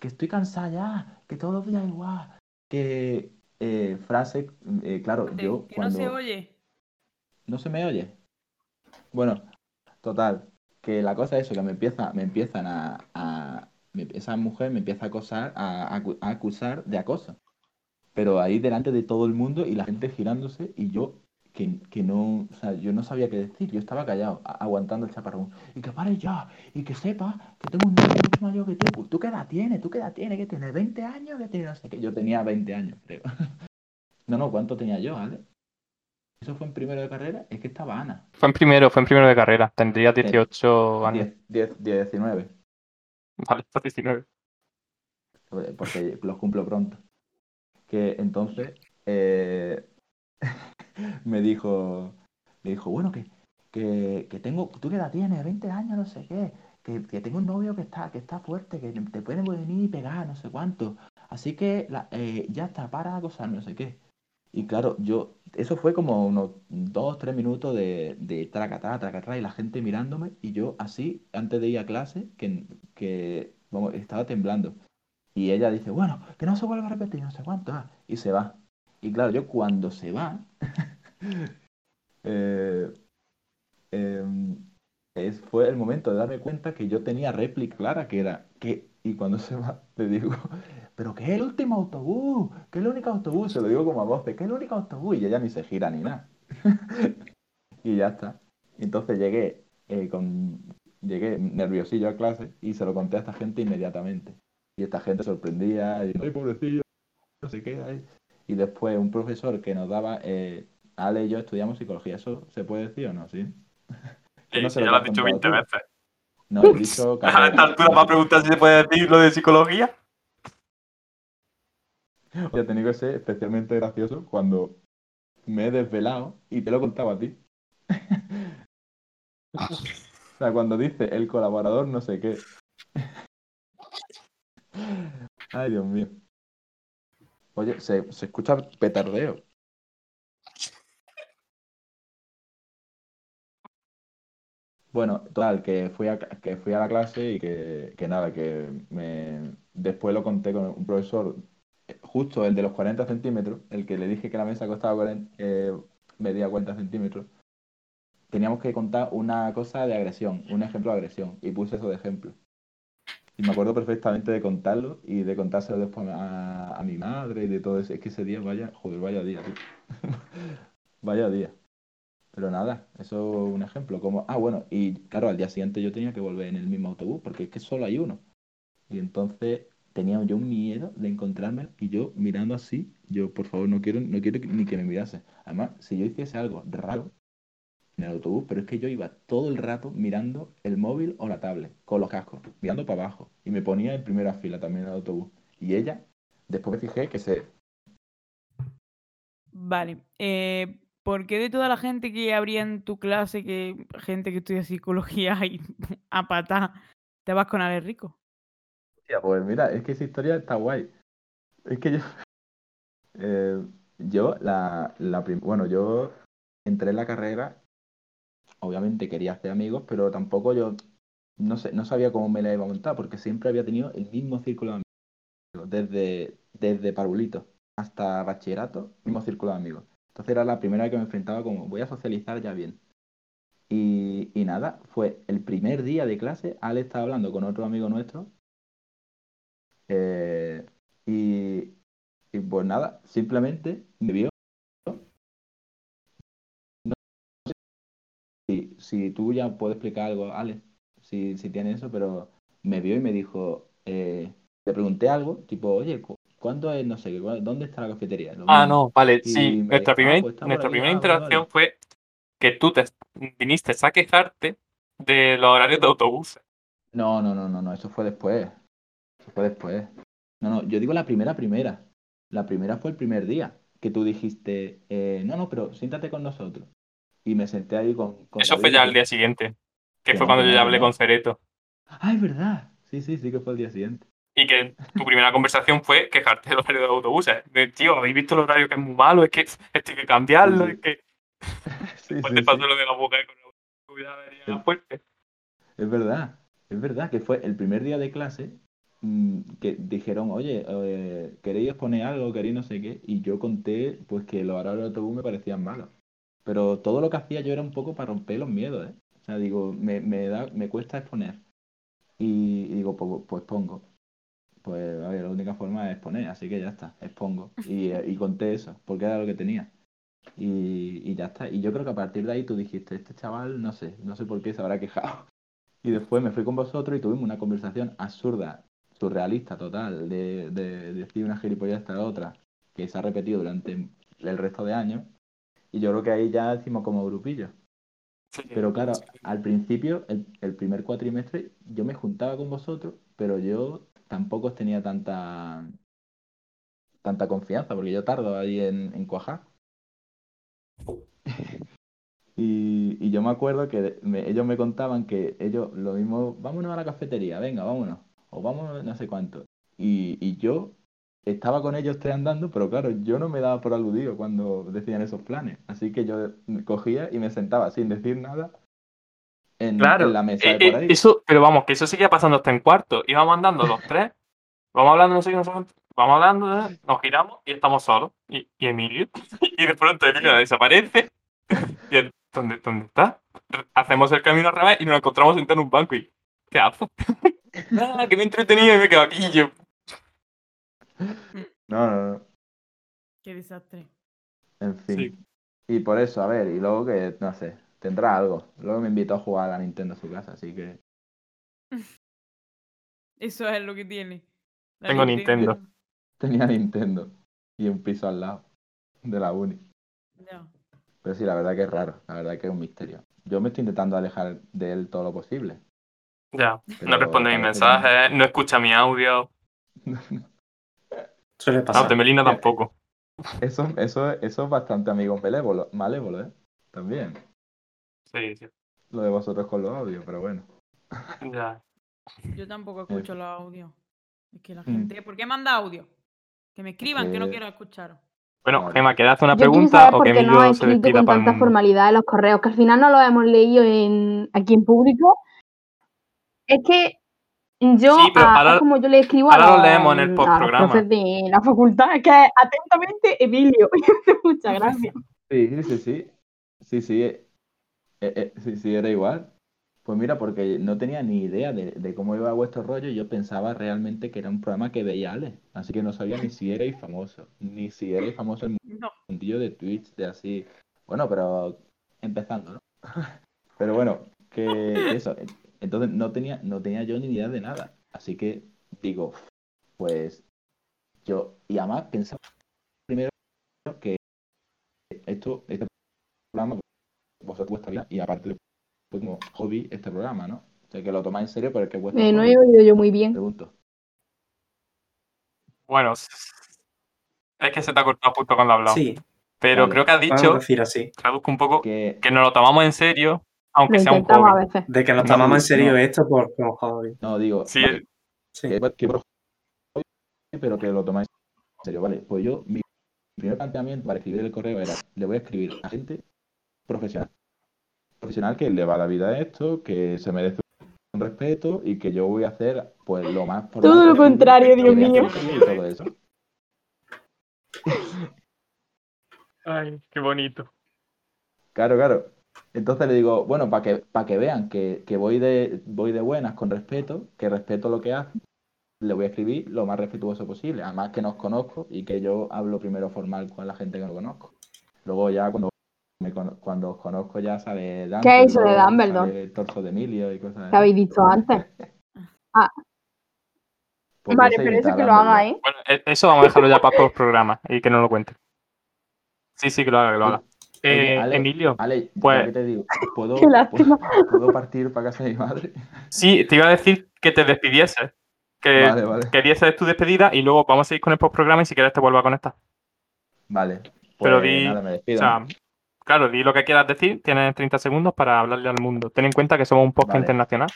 Speaker 5: Que estoy cansada ya. Que todos los días igual. Que eh, frase, eh, claro, yo
Speaker 1: que
Speaker 5: cuando...
Speaker 1: no se oye.
Speaker 5: ¿No se me oye? Bueno, total, que la cosa es eso, que me empieza, me empiezan a, a- me- esa mujer me empieza a acosar, a acusar de acoso. Pero ahí delante de todo el mundo y la gente girándose y yo que, que no, o sea, yo no sabía qué decir, yo estaba callado, aguantando el chaparrón. Y que pare ya, y que sepa que tengo un novio mucho mayor que tú. ¿Tú qué edad tienes? ¿Tú qué edad tienes? ¿Qué tienes? ¿20 años? ¿Qué tienes? No sé qué. Yo tenía 20 años, creo. [laughs] No, no, ¿cuánto tenía yo, Ale? Eso fue en primero de carrera, es que estaba Ana.
Speaker 4: Fue en primero, fue en primero de carrera. Tendría 18 años.
Speaker 5: 10, 10, 19,
Speaker 4: Vale, [laughs] está 19.
Speaker 5: porque los cumplo pronto. Que entonces eh, [laughs] [laughs] me dijo, me dijo, bueno, que, que, que tengo, ¿tú qué edad tienes? 20 años, no sé qué. Que, que tengo un novio que está, que está fuerte, que te puede venir y pegar, no sé cuánto. Así que la- eh, ya está, para acosar, no sé qué. Y claro, yo, eso fue como unos dos, tres minutos de, de tracatá, tracatá, y la gente mirándome, y yo así, antes de ir a clase, que, que estaba temblando. Y ella dice, bueno, que no se vuelva a repetir, no sé cuánto, ah", y se va. Y claro, yo cuando se va, [laughs] eh, em, fue el momento de darme cuenta que yo tenía réplica clara, que era, que, y cuando se va, le digo, [laughs] pero que es el último autobús, que es el único autobús, se lo digo como a voces, que es el único autobús, y ella ni se gira ni nada. [laughs] y ya está. Entonces llegué, eh, con, llegué nerviosillo a clase y se lo conté a esta gente inmediatamente. Y esta gente sorprendía, y, ay, pobrecillo, no sé qué. Ay". Y después un profesor que nos daba, eh, Ale y yo estudiamos psicología, ¿eso se puede decir o no? ¿Sí? [laughs] Que no se
Speaker 4: ya
Speaker 5: lo
Speaker 4: lo
Speaker 5: has
Speaker 4: dicho
Speaker 5: contado
Speaker 4: 20
Speaker 5: tú.
Speaker 4: veces.
Speaker 5: No, he dicho
Speaker 4: A [laughs] esta altura me ha preguntado si se puede decir lo de psicología.
Speaker 5: Oye, ha tenido que ser especialmente gracioso cuando me he desvelado y te lo contaba a ti. [laughs] o sea, cuando dice el colaborador no sé qué. Ay, Dios mío. Oye, se, se escucha petardeo. Bueno, total, que fui a, que fui a la clase y que, que nada, que me, después lo conté con un profesor, justo el de los 40 centímetros, el que le dije que la mesa costaba 40, eh, medía 40 centímetros. Teníamos que contar una cosa de agresión, un ejemplo de agresión, y puse eso de ejemplo. Y me acuerdo perfectamente de contarlo y de contárselo después a, a mi madre y de todo eso. Es que ese día, vaya, joder, vaya día, tío. [laughs] Vaya día. Pero nada, eso es un ejemplo. Como, ah, bueno, y claro, al día siguiente yo tenía que volver en el mismo autobús porque es que solo hay uno. Y entonces tenía yo un miedo de encontrarme y yo mirando así, yo por favor no quiero, no quiero ni que me mirase. Además, si yo hiciese algo raro en el autobús, pero es que yo iba todo el rato mirando el móvil o la tablet con los cascos, mirando para abajo. Y me ponía en primera fila también en el autobús. Y ella, después me fijé que se,
Speaker 1: Vale. eh, ¿Por qué de toda la gente que habría en tu clase, que gente que estudia psicología y [laughs] a patá, te vas con Ale Rico?
Speaker 5: Hostia, pues mira, es que esa historia está guay. Es que yo. [laughs] eh, yo, la, la prim- bueno, yo entré en la carrera, obviamente quería hacer amigos, pero tampoco yo no sé, no sabía cómo me la iba a montar, porque siempre había tenido el mismo círculo de amigos, desde, desde parvulito hasta bachillerato, mismo círculo de amigos. Entonces era la primera vez que me enfrentaba como, voy a socializar ya bien. Y, y nada, fue el primer día de clase, Ale estaba hablando con otro amigo nuestro eh, y, y pues nada, simplemente me vio. Si, tú ya puedes explicar algo, Ale, si, si tienes eso, pero me vio y me dijo, eh, le pregunté algo, tipo, oye, cu- ¿cuándo es, no sé, dónde está la cafetería? Lo
Speaker 4: Ah,
Speaker 5: mismo.
Speaker 4: no, vale,
Speaker 5: Y
Speaker 4: sí. Nuestra
Speaker 5: dijo, ah,
Speaker 4: primera,
Speaker 5: pues
Speaker 4: nuestra primera
Speaker 5: ah,
Speaker 4: interacción
Speaker 5: vale.
Speaker 4: fue que tú te viniste a quejarte de los horarios de autobuses.
Speaker 5: No, no, no, no, no, eso fue después. Eso fue después. No, no, yo digo la primera, primera. La primera fue el primer día que tú dijiste, eh, no, no, pero siéntate con nosotros. Y me senté ahí con. con
Speaker 4: Eso fue ya al día siguiente. Que
Speaker 5: Que
Speaker 4: fue cuando yo ya hablé con Cereto.
Speaker 5: Ah, es verdad. Sí, sí, sí que fue el día siguiente.
Speaker 4: Y que tu primera conversación fue quejarte del horario de autobuses. De, tío, ¿habéis visto el horario que es muy malo? Es que esto hay que cambiarlo.
Speaker 5: Sí, sí.
Speaker 4: Es que [laughs]
Speaker 5: Sí,
Speaker 4: después
Speaker 5: sí,
Speaker 4: te pasó lo de la boca con la venía
Speaker 5: Sí.
Speaker 4: fuerte.
Speaker 5: Es verdad, es verdad que fue el primer día de clase mm, que dijeron, oye, eh, ¿queréis poner algo? ¿Queréis no sé qué? Y yo conté pues que los horarios de autobús me parecían malos. Pero todo lo que hacía yo era un poco para romper los miedos, ¿eh? O sea, digo, me, me da, me cuesta exponer. Y, y digo, pues, pues pongo. Pues a ver, la única forma es poner, así que ya está, expongo. Y, [laughs] eh, y conté eso, porque era lo que tenía. Y, y ya está. Y yo creo que a partir de ahí tú dijiste, este chaval, no sé, no sé por qué se habrá quejado. [laughs] Y después me fui con vosotros y tuvimos una conversación absurda, surrealista total, de, de, decir una gilipollas hasta la otra, que se ha repetido durante el resto de años. Y yo creo que ahí ya hicimos como grupillo.
Speaker 4: Sí.
Speaker 5: Pero claro, al principio, el, el primer cuatrimestre, yo me juntaba con vosotros, pero yo tampoco os tenía tanta tanta confianza, porque yo tardo ahí en, en cuajar. [laughs] Y, y yo me acuerdo que me- ellos me contaban que ellos lo mismo, vámonos a la cafetería, venga, vámonos, o vámonos no sé cuánto. Y, y yo estaba con ellos tres andando, pero claro, yo no me daba por aludido cuando decían esos planes. Así que yo cogía y me sentaba sin decir nada en,
Speaker 4: Claro,
Speaker 5: en la mesa
Speaker 4: eh,
Speaker 5: de por
Speaker 4: eh,
Speaker 5: ahí.
Speaker 4: eso, pero vamos, que eso seguía pasando hasta en cuarto. Íbamos andando los tres, vamos hablando, no sé qué, no sé cuánto, vamos hablando, eh, nos giramos y estamos solos. Y, y Emilio, [laughs] y de pronto Emilio desaparece. [laughs] Y ¿dónde, ¿dónde está? Hacemos el camino al revés y nos encontramos sentados en un banco y, ¿qué hago? [laughs] Nada, que me he entretenido y me quedo aquí y yo. [laughs]
Speaker 5: No, no, no.
Speaker 1: Qué desastre.
Speaker 5: En fin.
Speaker 4: Sí.
Speaker 5: Y por eso, a ver, y luego que, no sé, tendrá algo. Luego me invitó a jugar a la Nintendo a su casa, así que. [laughs]
Speaker 1: Eso es lo que tiene. La
Speaker 4: Tengo Nintendo. [laughs]
Speaker 5: Tenía Nintendo y un piso al lado de la uni.
Speaker 1: Ya.
Speaker 5: Pero sí, la verdad que es raro, la verdad que es un misterio. Yo me estoy intentando alejar de él todo lo posible.
Speaker 4: Ya,
Speaker 5: Pero
Speaker 4: no responde mis mensajes, no escucha mi audio.
Speaker 3: Suele
Speaker 4: No,
Speaker 3: pasar.
Speaker 4: de Melina tampoco.
Speaker 5: Eso, eso, eso es bastante amigo malévolo, malévolo, ¿eh? También.
Speaker 4: Sí, sí.
Speaker 5: Lo de vosotros con los audios, pero bueno.
Speaker 4: Ya.
Speaker 1: Yo tampoco escucho los audios. Es que la
Speaker 5: Mm.
Speaker 1: gente. ¿Por qué manda audio? Que me escriban, que no
Speaker 5: Que-
Speaker 1: quiero escuchar.
Speaker 4: Bueno. Gema, ¿quieres hacer una
Speaker 2: Yo
Speaker 4: pregunta
Speaker 2: saber
Speaker 4: o que
Speaker 2: qué no
Speaker 4: se
Speaker 2: escrito con tanta formalidad en los correos, que al final no lo hemos leído en, aquí en público. Es que yo,
Speaker 4: Sí, pero
Speaker 2: a-
Speaker 4: ahora-
Speaker 2: como yo le escribo
Speaker 4: ahora
Speaker 2: a
Speaker 4: lo
Speaker 2: los,
Speaker 4: leemos en el postprograma.
Speaker 2: de la facultad, que atentamente Emilio. [laughs] Muchas gracias.
Speaker 5: Sí, sí, sí. Sí, sí. eh, eh, eh, sí, sí, era igual. Pues mira, porque no tenía ni idea de, de cómo iba vuestro rollo y yo pensaba realmente que era un programa que veía Ale. Así que no sabía ni si erais famoso, ni si erais famoso en el mundillo de Twitch, de así. Bueno, pero empezando, ¿no? [laughs] Pero bueno, que, que eso. Entonces no tenía, no tenía yo ni idea de nada. Así que digo, pues yo, y además pensaba primero que esto, este programa, vosotros vuestra vida, y aparte pues, como hobby este programa, ¿no? O sea, que lo tomáis en serio, pero que vuestro
Speaker 2: Eh, no he oído yo muy bien.
Speaker 5: pregunto.
Speaker 4: Bueno, es que se te ha cortado justo cuando hablado.
Speaker 3: Sí,
Speaker 4: Pero
Speaker 5: Vale.
Speaker 4: creo que has dicho,
Speaker 3: decir así.
Speaker 4: traduzco un poco,
Speaker 5: Que,
Speaker 4: que nos lo tomamos en serio, aunque
Speaker 2: Lo
Speaker 4: sea un
Speaker 2: a veces.
Speaker 3: De que nos
Speaker 5: No,
Speaker 3: tomamos en serio
Speaker 5: no.
Speaker 3: esto por, por hobby.
Speaker 5: no, digo,
Speaker 4: Sí,
Speaker 5: vale,
Speaker 3: Sí.
Speaker 5: que, que pero que lo tomáis en serio, ¿vale? Pues yo, mi primer planteamiento para escribir el correo era, le voy a escribir a gente profesional. Profesional que le va la vida a esto, que se merece un respeto y que yo voy a hacer, pues, lo más formal
Speaker 2: Todo lo contrario, Dios mío.
Speaker 5: todo eso.
Speaker 4: Ay, qué bonito.
Speaker 5: Claro, claro. Entonces le digo, bueno, para que, para que vean que, que voy de, voy de buenas con respeto, que respeto lo que hace, le voy a escribir lo más respetuoso posible. Además que nos conozco y que yo hablo primero formal con la gente que no conozco. Luego ya cuando me cuando os conozco ya sale Dumbledore,
Speaker 2: ¿Qué es eso de Dumbledore?
Speaker 5: el torso de Emilio y cosas
Speaker 2: ¿Qué habéis dicho antes?
Speaker 5: Pues
Speaker 2: vale, pero eso que lo haga. ¿eh?
Speaker 4: Bueno, e- eso vamos a dejarlo ya para el programa y que no lo cuente. Sí, sí, que lo haga, que lo haga. Eh,
Speaker 5: Ale,
Speaker 4: Emilio,
Speaker 5: Ale,
Speaker 4: pues-
Speaker 5: ¿qué te digo? [laughs] ¿Puedo,
Speaker 2: Qué lástima.
Speaker 5: ¿puedo, puedo partir para casa de mi madre?
Speaker 4: sí, te iba a decir que te despidieses. Que,
Speaker 5: Vale, vale.
Speaker 4: que dieses tu despedida y luego vamos a seguir con el postprograma y si quieres te vuelvo a conectar.
Speaker 5: Vale.
Speaker 4: Pero
Speaker 5: pues
Speaker 4: di-
Speaker 5: nada, me
Speaker 4: O
Speaker 5: despido.
Speaker 4: sea, claro, di lo que quieras decir, tienes 30 segundos para hablarle al mundo. Ten en cuenta que somos un podcast
Speaker 5: Vale.
Speaker 4: internacional.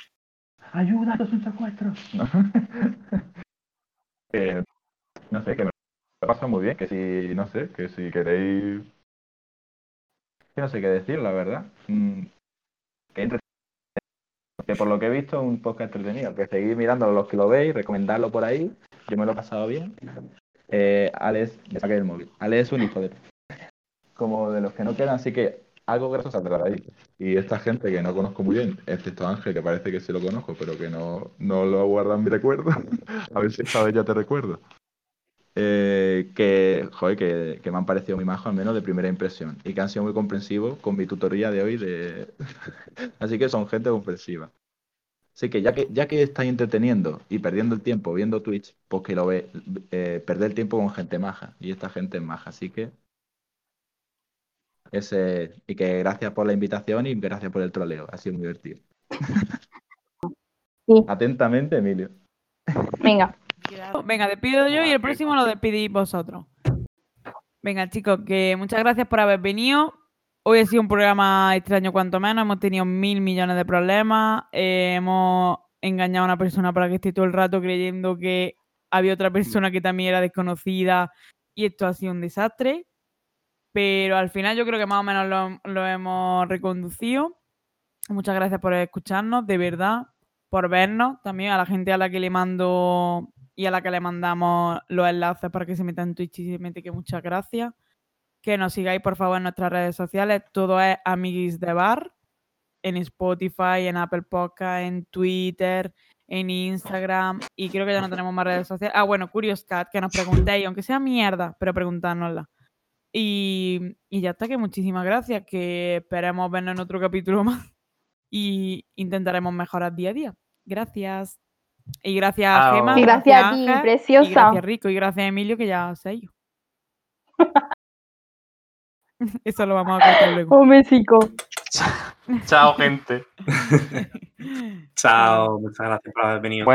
Speaker 5: ¡Ayuda, es un secuestro! Eh, no sé, que me lo paso muy bien, que si, no sé, que si queréis... No sé qué decir, la verdad. Mm, que, entre- que por lo que he visto es un podcast entretenido, que seguid mirando los que lo veis, recomendarlo por ahí, yo me lo he pasado bien. Eh, Alex, me saqué el móvil. Alex es un hijo de... Como de los que no quedan, así que algo gracioso saldrá de ahí. Y esta gente que no conozco muy bien, excepto Ángel, que parece que sí lo conozco, pero que no, no lo guarda en mi recuerdo. [laughs] A ver si esta vez ya te recuerdo. Eh, que, joder, que, que me han parecido muy majos, al menos de primera impresión. Y que han sido muy comprensivos con mi tutoría de hoy. De... [laughs] Así que son gente comprensiva. Así que ya que, ya que estáis entreteniendo y perdiendo el tiempo viendo Twitch, pues que lo ve, eh, perder el tiempo con gente maja. Y esta gente es maja. Así que. Ese, y que gracias por la invitación y gracias por el troleo. Ha sido muy divertido.
Speaker 2: Sí. [laughs]
Speaker 5: Atentamente, Emilio.
Speaker 2: Venga,
Speaker 1: Venga, despido yo y el próximo lo despedís vosotros. Venga, chicos, que muchas gracias por haber venido. Hoy ha sido un programa extraño cuanto menos. Hemos tenido mil millones de problemas. eh, hemos engañado a una persona para que esté todo el rato creyendo que había otra persona que también era desconocida y esto ha sido un desastre. Pero al final yo creo que más o menos lo, lo hemos reconducido. Muchas gracias por escucharnos, de verdad, por vernos. También a la gente a la que le mando y a la que le mandamos los enlaces para que se metan en Twitch y se mete que muchas gracias. Que nos sigáis por favor en nuestras redes sociales. Todo es Amiguis de Bar. En Spotify, en Apple Podcast, en Twitter, en Instagram. Y creo que ya no tenemos más redes sociales. Ah, bueno, Curious Cat, que nos preguntéis, aunque sea mierda, pero preguntárnosla. Y, y ya está, que muchísimas gracias. Que esperemos vernos en otro capítulo [laughs] más. Y intentaremos mejorar día a día. Gracias. Y gracias a. Gemma.
Speaker 2: y gracias a ti,
Speaker 1: Ángel, Y
Speaker 2: preciosa.
Speaker 1: gracias Rico y gracias Emilio que ya sé yo. [laughs] Eso lo vamos a cortar luego.
Speaker 2: Un besico.
Speaker 4: Chao, gente. [laughs]
Speaker 3: Chao, muchas gracias por haber venido.
Speaker 4: Bueno.